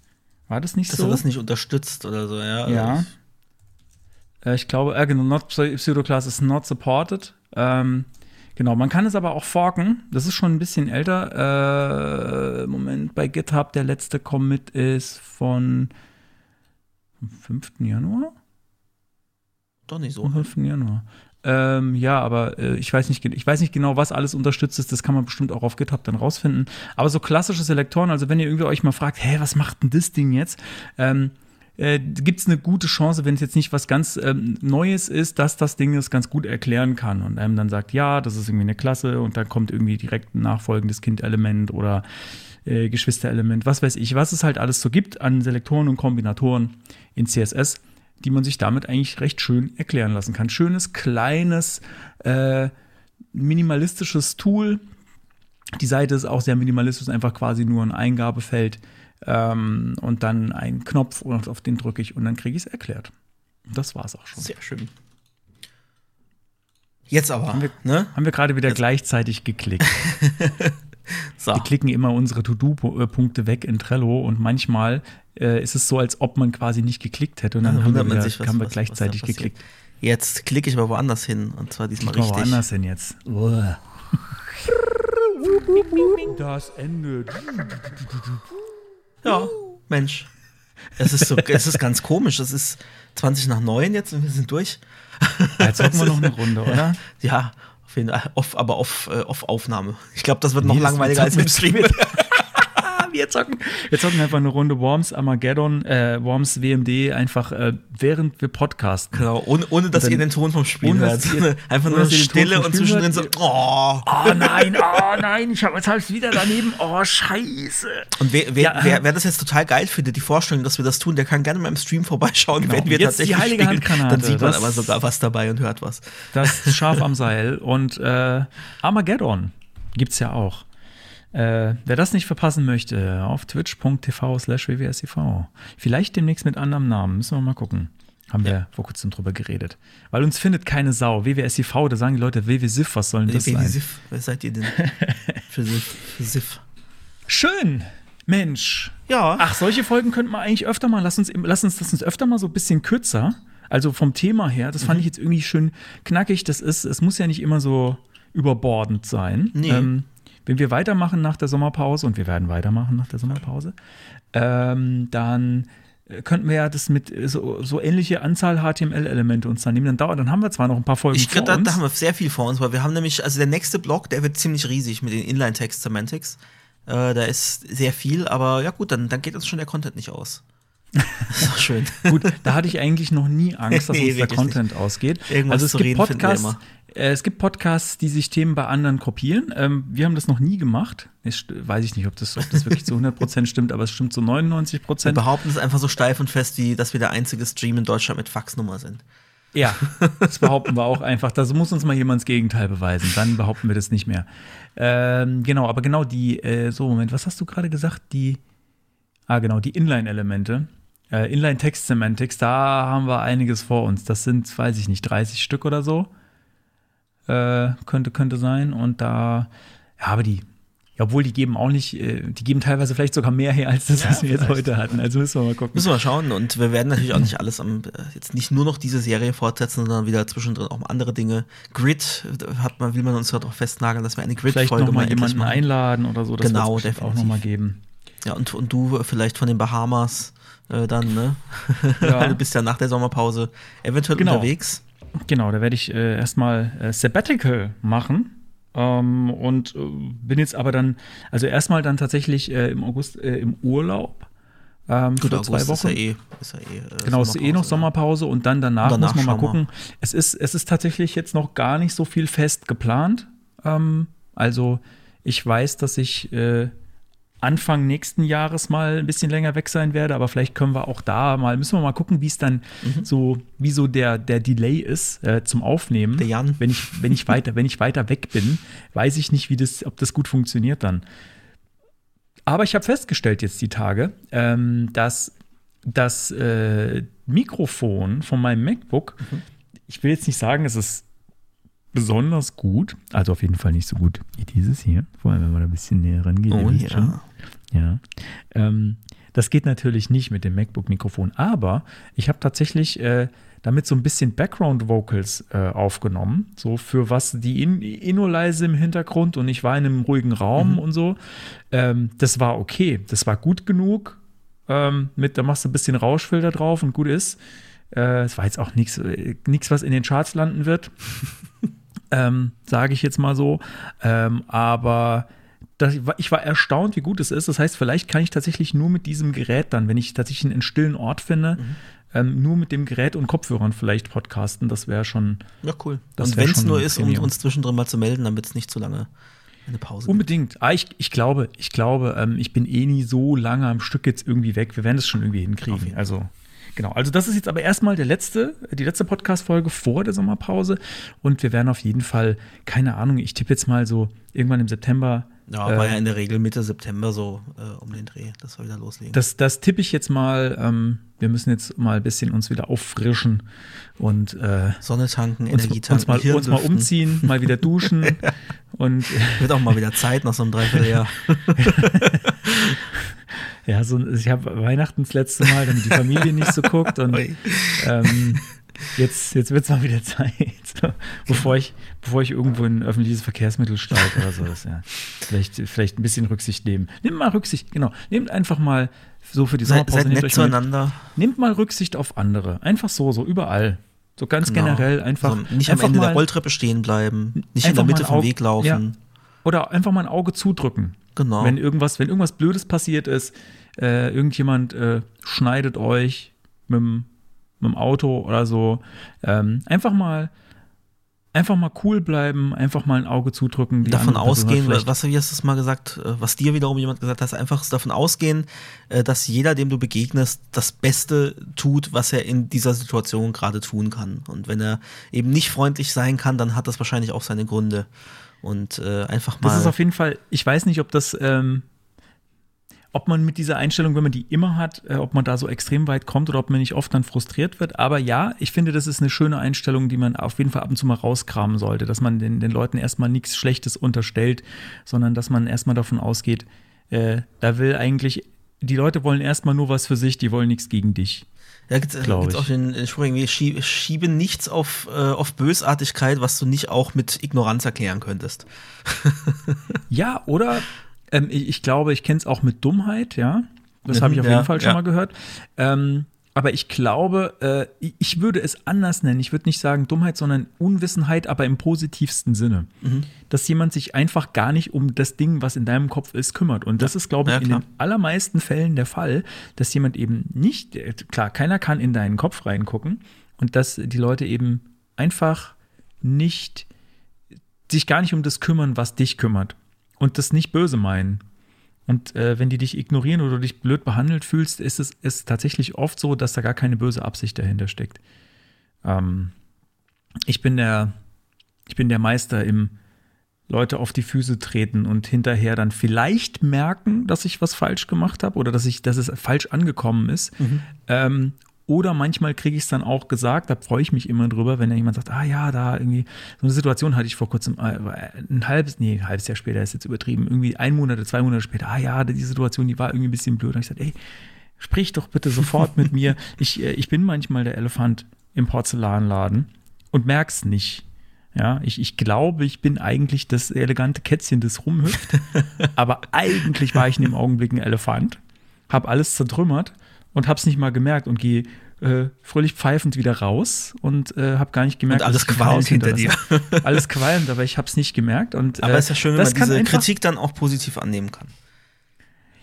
Speaker 2: War das nicht
Speaker 1: Dass
Speaker 2: so?
Speaker 1: er das nicht unterstützt oder so, ja.
Speaker 2: Ja.
Speaker 1: Also
Speaker 2: Äh, ich glaube, äh, genau, not Pseudoclass is not supported. Ähm, genau, man kann es aber auch forken. Das ist schon ein bisschen älter. Äh, Moment, bei GitHub, der letzte Commit ist von vom 5. Januar?
Speaker 1: Doch nicht so.
Speaker 2: Vom 5. Januar. Ähm, ja, aber äh, ich, weiß nicht, ich weiß nicht genau, was alles unterstützt ist. Das kann man bestimmt auch auf GitHub dann rausfinden. Aber so klassische Selektoren, also wenn ihr irgendwie euch mal fragt, hä, was macht denn das Ding jetzt? Ähm, äh, gibt es eine gute Chance, wenn es jetzt nicht was ganz ähm, Neues ist, dass das Ding das ganz gut erklären kann und einem dann sagt, ja, das ist irgendwie eine Klasse und dann kommt irgendwie direkt ein nachfolgendes Kind-Element oder äh, Geschwisterelement, was weiß ich, was es halt alles so gibt an Selektoren und Kombinatoren in CSS, die man sich damit eigentlich recht schön erklären lassen kann. Schönes, kleines, äh, minimalistisches Tool. Die Seite ist auch sehr minimalistisch, einfach quasi nur ein Eingabefeld ähm, und dann ein Knopf und auf den drücke ich und dann kriege ich es erklärt. Das war es auch schon.
Speaker 1: Sehr schön. Jetzt aber,
Speaker 2: Haben wir-
Speaker 1: ne?
Speaker 2: Haben wir gerade wieder gleichzeitig geklickt.
Speaker 1: So.
Speaker 2: Wir klicken immer unsere To-Do-Punkte weg in Trello und manchmal äh, ist es so, als ob man quasi nicht geklickt hätte und dann,
Speaker 1: Dann
Speaker 2: haben wir, wieder,
Speaker 1: sich, was-
Speaker 2: haben wir
Speaker 1: was- was
Speaker 2: gleichzeitig
Speaker 1: passiert.
Speaker 2: geklickt.
Speaker 1: Jetzt klicke ich aber woanders hin und zwar diesmal
Speaker 2: Klick mal
Speaker 1: richtig.
Speaker 2: woanders hin jetzt. Das Ende.
Speaker 1: Ja, Mensch. Es ist so, es ist ganz komisch. Es ist 20 nach 9 jetzt und wir sind durch.
Speaker 2: Jetzt hocken wir noch eine Runde, oder?
Speaker 1: Ja, auf Fall. Off, aber auf, äh, auf Aufnahme. Ich glaube, das wird noch
Speaker 2: Nee,
Speaker 1: langweiliger als im Stream.
Speaker 2: wir zocken, wir zocken einfach eine Runde Worms Armageddon, äh, Worms WMD einfach äh, während wir podcasten.
Speaker 1: Genau, ohne, ohne dass
Speaker 2: dann-
Speaker 1: ihr den Ton vom Spiel
Speaker 2: ohne,
Speaker 1: hört.
Speaker 2: ihr-
Speaker 1: Einfach nur Stille und zwischendrin so, oh.
Speaker 2: Oh nein, oh nein, ich habe jetzt halt wieder daneben. Oh scheiße.
Speaker 1: Und wer, wer,
Speaker 2: Ja,
Speaker 1: wer,
Speaker 2: äh,
Speaker 1: wer das jetzt total geil findet, die Vorstellung, dass wir das tun, der kann gerne mal im Stream vorbeischauen,
Speaker 2: Genau,
Speaker 1: wenn wir
Speaker 2: jetzt die
Speaker 1: tatsächlich
Speaker 2: heilige
Speaker 1: spielen.
Speaker 2: Handgranate,
Speaker 1: Dann sieht man
Speaker 2: das-
Speaker 1: aber sogar was dabei und hört was.
Speaker 2: Das Schaf am Seil und äh, Armageddon gibt's ja auch. Äh, wer das nicht verpassen möchte, auf twitch.tv slash wwsiv. Vielleicht demnächst mit anderem Namen, müssen wir mal gucken. Haben wir vor kurzem drüber geredet. Weil uns findet keine Sau. WWSIV, da sagen die Leute WWSIF, was soll denn das sein?
Speaker 1: Sif, wer seid ihr denn? für Sif. Für Sif.
Speaker 2: Schön, Mensch.
Speaker 1: Ja.
Speaker 2: Ach, solche Folgen könnten wir eigentlich öfter mal, lass uns, lass uns, lass uns öfter mal so ein bisschen kürzer. Also vom Thema her, das
Speaker 1: Mhm.
Speaker 2: fand ich jetzt irgendwie schön knackig. Das ist, es muss ja nicht immer so überbordend sein.
Speaker 1: Nee.
Speaker 2: Ähm, wenn wir weitermachen nach der Sommerpause, und wir werden weitermachen nach der Sommerpause, ähm, dann äh, könnten wir ja das mit äh, so, so ähnliche Anzahl HTML-Elemente uns dann nehmen. Dann dauert, dann haben wir zwar noch ein paar Folgen
Speaker 1: Ich
Speaker 2: vor
Speaker 1: glaube, da,
Speaker 2: uns.
Speaker 1: da haben wir sehr viel vor uns, weil wir haben nämlich, also der nächste Block, der wird ziemlich riesig mit den Inline-Text-Semantics. Äh, da ist sehr viel, aber ja gut, dann, dann geht uns schon der Content nicht aus. Das ist doch schön.
Speaker 2: Gut, da hatte ich eigentlich noch nie Angst, dass
Speaker 1: Nee,
Speaker 2: uns der Content ausgeht.
Speaker 1: Irgendwas
Speaker 2: also es
Speaker 1: zu
Speaker 2: gibt Podcasts, äh, es gibt Podcasts, die sich Themen bei anderen kopieren. Ähm, wir haben das noch nie gemacht. Ich weiß ich nicht, ob das, ob das wirklich zu 100% stimmt, aber es stimmt zu 99%.
Speaker 1: Wir behaupten es einfach so steif und fest, wie dass wir der einzige Stream in Deutschland mit Faxnummer sind.
Speaker 2: Ja, das behaupten wir auch einfach. Da muss uns mal jemand das Gegenteil beweisen. Dann behaupten wir das nicht mehr. Ähm, genau, aber genau die, äh, so, Moment, was hast du gerade gesagt? Die, ah, genau, die Inline-Elemente. Äh, Inline-Text-Semantics, da haben wir einiges vor uns. Das sind, weiß ich nicht, 30 Stück oder so. Äh, könnte, könnte sein. Und da, ja, aber die, ja, obwohl die geben auch nicht, äh, die geben teilweise vielleicht sogar mehr her als das, was wir jetzt heute hatten. Also müssen wir mal gucken.
Speaker 1: Müssen wir schauen. Und wir werden natürlich auch nicht alles am, äh, jetzt nicht nur noch diese Serie fortsetzen, sondern wieder zwischendrin auch mal andere Dinge. Grid äh, hat man, will man uns ja doch festnageln, dass wir eine
Speaker 2: Vielleicht
Speaker 1: Grid-Folge
Speaker 2: noch mal
Speaker 1: endlich
Speaker 2: jemanden
Speaker 1: machen.
Speaker 2: einladen oder so. Das
Speaker 1: Genau,
Speaker 2: bestimmt auch
Speaker 1: definitiv.
Speaker 2: noch mal geben.
Speaker 1: Ja, und, und du vielleicht von den Bahamas äh, dann, ne?
Speaker 2: Ja.
Speaker 1: du bist ja nach der Sommerpause eventuell
Speaker 2: Genau.
Speaker 1: unterwegs.
Speaker 2: Genau, da werde ich äh, erstmal äh, Sabbatical machen. Ähm, und äh, bin jetzt aber dann, also erstmal dann tatsächlich äh, im August äh, im Urlaub. Ähm, für zwei
Speaker 1: August
Speaker 2: Wochen.
Speaker 1: Ist ja eh, ist ja eh, äh,
Speaker 2: Genau, es ist eh noch Sommerpause und dann danach,
Speaker 1: Und danach
Speaker 2: muss man mal gucken. Es ist, es ist tatsächlich jetzt noch gar nicht so viel fest geplant. Ähm, also ich weiß, dass ich äh, Anfang nächsten Jahres mal ein bisschen länger weg sein werde, aber vielleicht können wir auch da mal, müssen wir mal gucken, wie es dann
Speaker 1: Mhm.
Speaker 2: so, wie so der, der Delay ist äh, zum Aufnehmen.
Speaker 1: Der Jan.
Speaker 2: Wenn ich, wenn ich weiter, wenn ich weiter weg bin, weiß ich nicht, wie das, ob das gut funktioniert dann. Aber ich habe festgestellt jetzt die Tage, ähm, dass das äh, Mikrofon von meinem MacBook, ich will jetzt nicht sagen, es ist besonders gut, also auf jeden Fall nicht so gut wie dieses hier, vor allem wenn man da ein bisschen näher rangeht.
Speaker 1: Oh ja.
Speaker 2: schon. Ja. Ähm, das geht natürlich nicht mit dem MacBook-Mikrofon, aber ich habe tatsächlich äh, damit so ein bisschen Background-Vocals äh, aufgenommen, so für was die in, eh nur leise im Hintergrund und ich war in einem ruhigen Raum und so. Ähm, das war okay, das war gut genug. Ähm, mit, da machst du ein bisschen Rauschfilter drauf und gut ist. Äh, Es war jetzt auch nichts, nichts, was in den Charts landen wird ähm, sage ich jetzt mal so. Ähm, aber das, ich war erstaunt, wie gut es ist. Das heißt, vielleicht kann ich tatsächlich nur mit diesem Gerät dann, wenn ich tatsächlich einen stillen Ort finde,
Speaker 1: Mhm.
Speaker 2: ähm, nur mit dem Gerät und Kopfhörern vielleicht podcasten. Das wäre schon
Speaker 1: Ja, cool. Und wenn es nur ist, um uns zwischendrin mal zu melden, damit es nicht zu lange eine Pause gibt.
Speaker 2: unbedingt. Ah, ich, ich glaube, ich glaube, ähm, ich bin eh nie so lange am Stück jetzt irgendwie weg. Wir werden es schon irgendwie hinkriegen. Also Genau, also das ist jetzt aber erstmal der letzte, die letzte Podcast-Folge vor der Sommerpause und wir werden auf jeden Fall, keine Ahnung, ich tippe jetzt mal so irgendwann im September.
Speaker 1: Ja,
Speaker 2: äh,
Speaker 1: war ja in der Regel Mitte September so äh, um den Dreh, dass wir wieder loslegen.
Speaker 2: Das, das tippe ich jetzt mal. Ähm, wir müssen jetzt mal ein bisschen uns wieder auffrischen und äh,
Speaker 1: Sonne tanken,
Speaker 2: uns,
Speaker 1: Energie tanken,
Speaker 2: uns, mal, uns mal umziehen, mal wieder duschen und
Speaker 1: Wird auch mal wieder Zeit nach so einem Dreivierteljahr.
Speaker 2: ja, so, ich habe Weihnachten das letzte Mal, damit die Familie nicht so guckt und ähm, jetzt, jetzt wird es mal wieder Zeit, so, bevor, ich, bevor ich irgendwo in ein öffentliches Verkehrsmittel steige oder so. Das, ja. vielleicht, vielleicht ein bisschen Rücksicht nehmen. Nehmt mal Rücksicht, genau. Nehmt einfach mal so für die
Speaker 1: Seid,
Speaker 2: Sommerpause,
Speaker 1: seid
Speaker 2: nehmt
Speaker 1: nett zueinander.
Speaker 2: nehmt mal Rücksicht auf andere. Einfach so, so überall. So ganz
Speaker 1: Genau.
Speaker 2: generell einfach.
Speaker 1: so, nicht am
Speaker 2: einfach
Speaker 1: Ende
Speaker 2: mal,
Speaker 1: der Rolltreppe stehen bleiben, nicht in der Mitte vom
Speaker 2: Auge-
Speaker 1: Weg laufen.
Speaker 2: Ja. Oder einfach mal ein Auge zudrücken.
Speaker 1: Genau.
Speaker 2: Wenn irgendwas, wenn irgendwas Blödes passiert ist, äh, irgendjemand äh, schneidet euch mit dem, mit dem Auto oder so, ähm, einfach mal einfach mal cool bleiben, einfach mal ein Auge zudrücken.
Speaker 1: davon ausgehen, was wie hast du es mal gesagt, äh, was dir wiederum jemand gesagt hat, einfach davon ausgehen, äh, dass jeder, dem du begegnest, das Beste tut, was er in dieser Situation gerade tun kann. Und wenn er eben nicht freundlich sein kann, dann hat das wahrscheinlich auch seine Gründe. Und äh, einfach mal.
Speaker 2: Das ist auf jeden Fall, ich weiß nicht, ob das, ähm, ob man mit dieser Einstellung, wenn man die immer hat, äh, ob man da so extrem weit kommt oder ob man nicht oft dann frustriert wird. Aber ja, ich finde, das ist eine schöne Einstellung, die man auf jeden Fall ab und zu mal rauskramen sollte, dass man den, den Leuten erstmal nichts Schlechtes unterstellt, sondern dass man erstmal davon ausgeht, äh, da will eigentlich, die Leute wollen erstmal nur was für sich, die wollen nichts gegen dich.
Speaker 1: Ja, gibt es auch
Speaker 2: ich.
Speaker 1: den Spruch irgendwie, schie- schiebe nichts auf, äh, auf Bösartigkeit, was du nicht auch mit Ignoranz erklären könntest.
Speaker 2: Ja, oder ähm, ich, ich glaube, ich kenne es auch mit Dummheit, ja. Das habe ich auf
Speaker 1: Mhm,
Speaker 2: jeden
Speaker 1: ja,
Speaker 2: Fall schon
Speaker 1: ja.
Speaker 2: mal gehört. Ähm, aber ich glaube, äh, ich- würde es anders nennen. Ich würde nicht sagen Dummheit, sondern Unwissenheit, aber im positivsten Sinne.
Speaker 1: Mhm.
Speaker 2: Dass jemand sich einfach gar nicht um das Ding, was in deinem Kopf ist, kümmert. Und das ist, glaube ich,
Speaker 1: Ja,
Speaker 2: in den allermeisten Fällen der Fall, dass jemand eben nicht, äh, klar, keiner kann in deinen Kopf reingucken und dass die Leute eben einfach nicht sich gar nicht um das kümmern, was dich kümmert. Und das nicht böse meinen. Und äh, wenn die dich ignorieren oder du dich blöd behandelt fühlst, ist es ist tatsächlich oft so, dass da gar keine böse Absicht dahinter steckt. Ähm, ich bin der, ich bin der Meister im Leute auf die Füße treten und hinterher dann vielleicht merken, dass ich was falsch gemacht habe oder dass ich, dass es falsch angekommen ist. Ähm, oder manchmal kriege ich es dann auch gesagt, da freue ich mich immer drüber, wenn jemand sagt, ah ja, da irgendwie, so eine Situation hatte ich vor kurzem, äh, ein halbes, nee, ein halbes Jahr später ist jetzt übertrieben, irgendwie ein Monat, zwei Monate später, ah ja, die Situation, die war irgendwie ein bisschen blöd. Und ich gesagt, ey, sprich doch bitte sofort mit mir. Ich, äh, ich bin manchmal der Elefant im Porzellanladen und merk's nicht. Ja, ich, ich glaube, ich bin eigentlich das elegante Kätzchen, das rumhüpft. aber eigentlich war ich in dem Augenblick ein Elefant, habe alles zertrümmert und hab's nicht mal gemerkt und gehe äh, fröhlich pfeifend wieder raus und äh, habe gar nicht gemerkt,
Speaker 1: Und alles qualmt hinter
Speaker 2: hinterlasse. alles qualmt, aber ich hab's nicht gemerkt. Und,
Speaker 1: Aber
Speaker 2: äh,
Speaker 1: es ist ja schön, wenn
Speaker 2: das
Speaker 1: man
Speaker 2: kann
Speaker 1: diese Kritik dann auch positiv annehmen kann.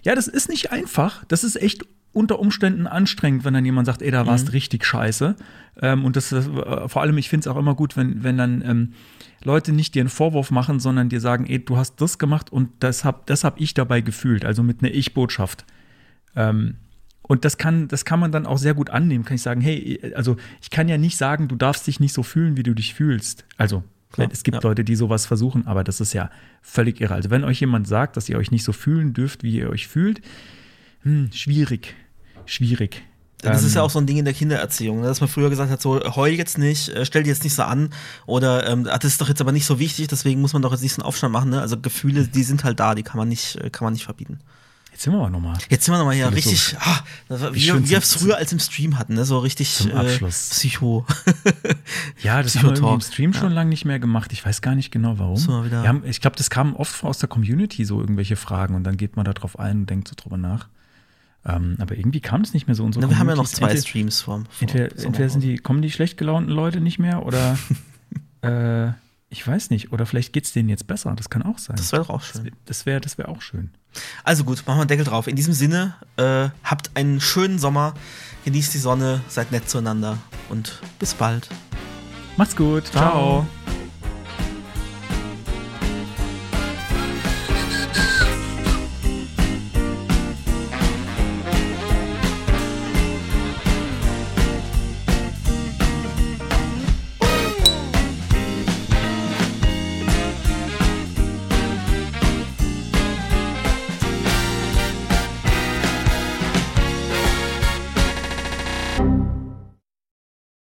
Speaker 2: ja, das ist nicht einfach. Das ist echt unter Umständen anstrengend, wenn dann jemand sagt, ey, da warst
Speaker 1: Mhm.
Speaker 2: richtig scheiße. Ähm, und das ist, äh, vor allem, ich finde es auch immer gut, wenn, wenn dann ähm, Leute nicht dir einen Vorwurf machen, sondern dir sagen, ey, du hast das gemacht und das hab, das hab ich dabei gefühlt, also mit einer Ich-Botschaft. Ähm, und das kann, das kann man dann auch sehr gut annehmen. Kann ich sagen, hey, also ich kann ja nicht sagen, du darfst dich nicht so fühlen, wie du dich fühlst. Also
Speaker 1: Klar,
Speaker 2: es gibt
Speaker 1: ja.
Speaker 2: Leute, die sowas versuchen, aber das ist ja völlig irre. Also wenn euch jemand sagt, dass ihr euch nicht so fühlen dürft, wie ihr euch fühlt, hm, schwierig, schwierig.
Speaker 1: Das ist
Speaker 2: Ähm,
Speaker 1: ja auch so ein Ding in der Kindererziehung, ne, dass man früher gesagt hat, so heul jetzt nicht, äh, stell dir jetzt nicht so an oder ähm, ah, das ist doch jetzt aber nicht so wichtig, deswegen muss man doch jetzt nicht so einen Aufstand machen. Ne? Also Gefühle, die sind halt da, die kann man nicht, äh, kann man nicht verbieten.
Speaker 2: Jetzt sind wir aber nochmal.
Speaker 1: Jetzt sind wir nochmal hier
Speaker 2: so-
Speaker 1: richtig, ah, das war,
Speaker 2: Wie
Speaker 1: wir es früher als im Stream hatten, ne? so richtig äh. Psycho.
Speaker 2: Ja, das haben wir im. Stream schon lange nicht mehr gemacht. Ich weiß gar nicht genau warum. Haben, ich glaube, das kam oft aus der Community, so irgendwelche Fragen und dann geht man da drauf ein und denkt so drüber nach. Ähm, aber irgendwie kam es nicht mehr so. Unsere
Speaker 1: Na, wir haben ja noch zwei
Speaker 2: entweder-
Speaker 1: Streams vom. vom
Speaker 2: Entweder, entweder sind die, kommen die schlecht gelaunten Leute nicht mehr oder äh, ich weiß nicht. Oder vielleicht geht es denen jetzt besser. Das kann auch sein.
Speaker 1: Das wäre doch auch schön.
Speaker 2: das wäre das wär auch schön.
Speaker 1: Also gut, machen wir einen Deckel drauf. In diesem Sinne, äh, habt einen schönen Sommer, genießt die Sonne, seid nett zueinander und bis bald.
Speaker 2: Macht's gut.
Speaker 1: Ciao.
Speaker 2: Ciao.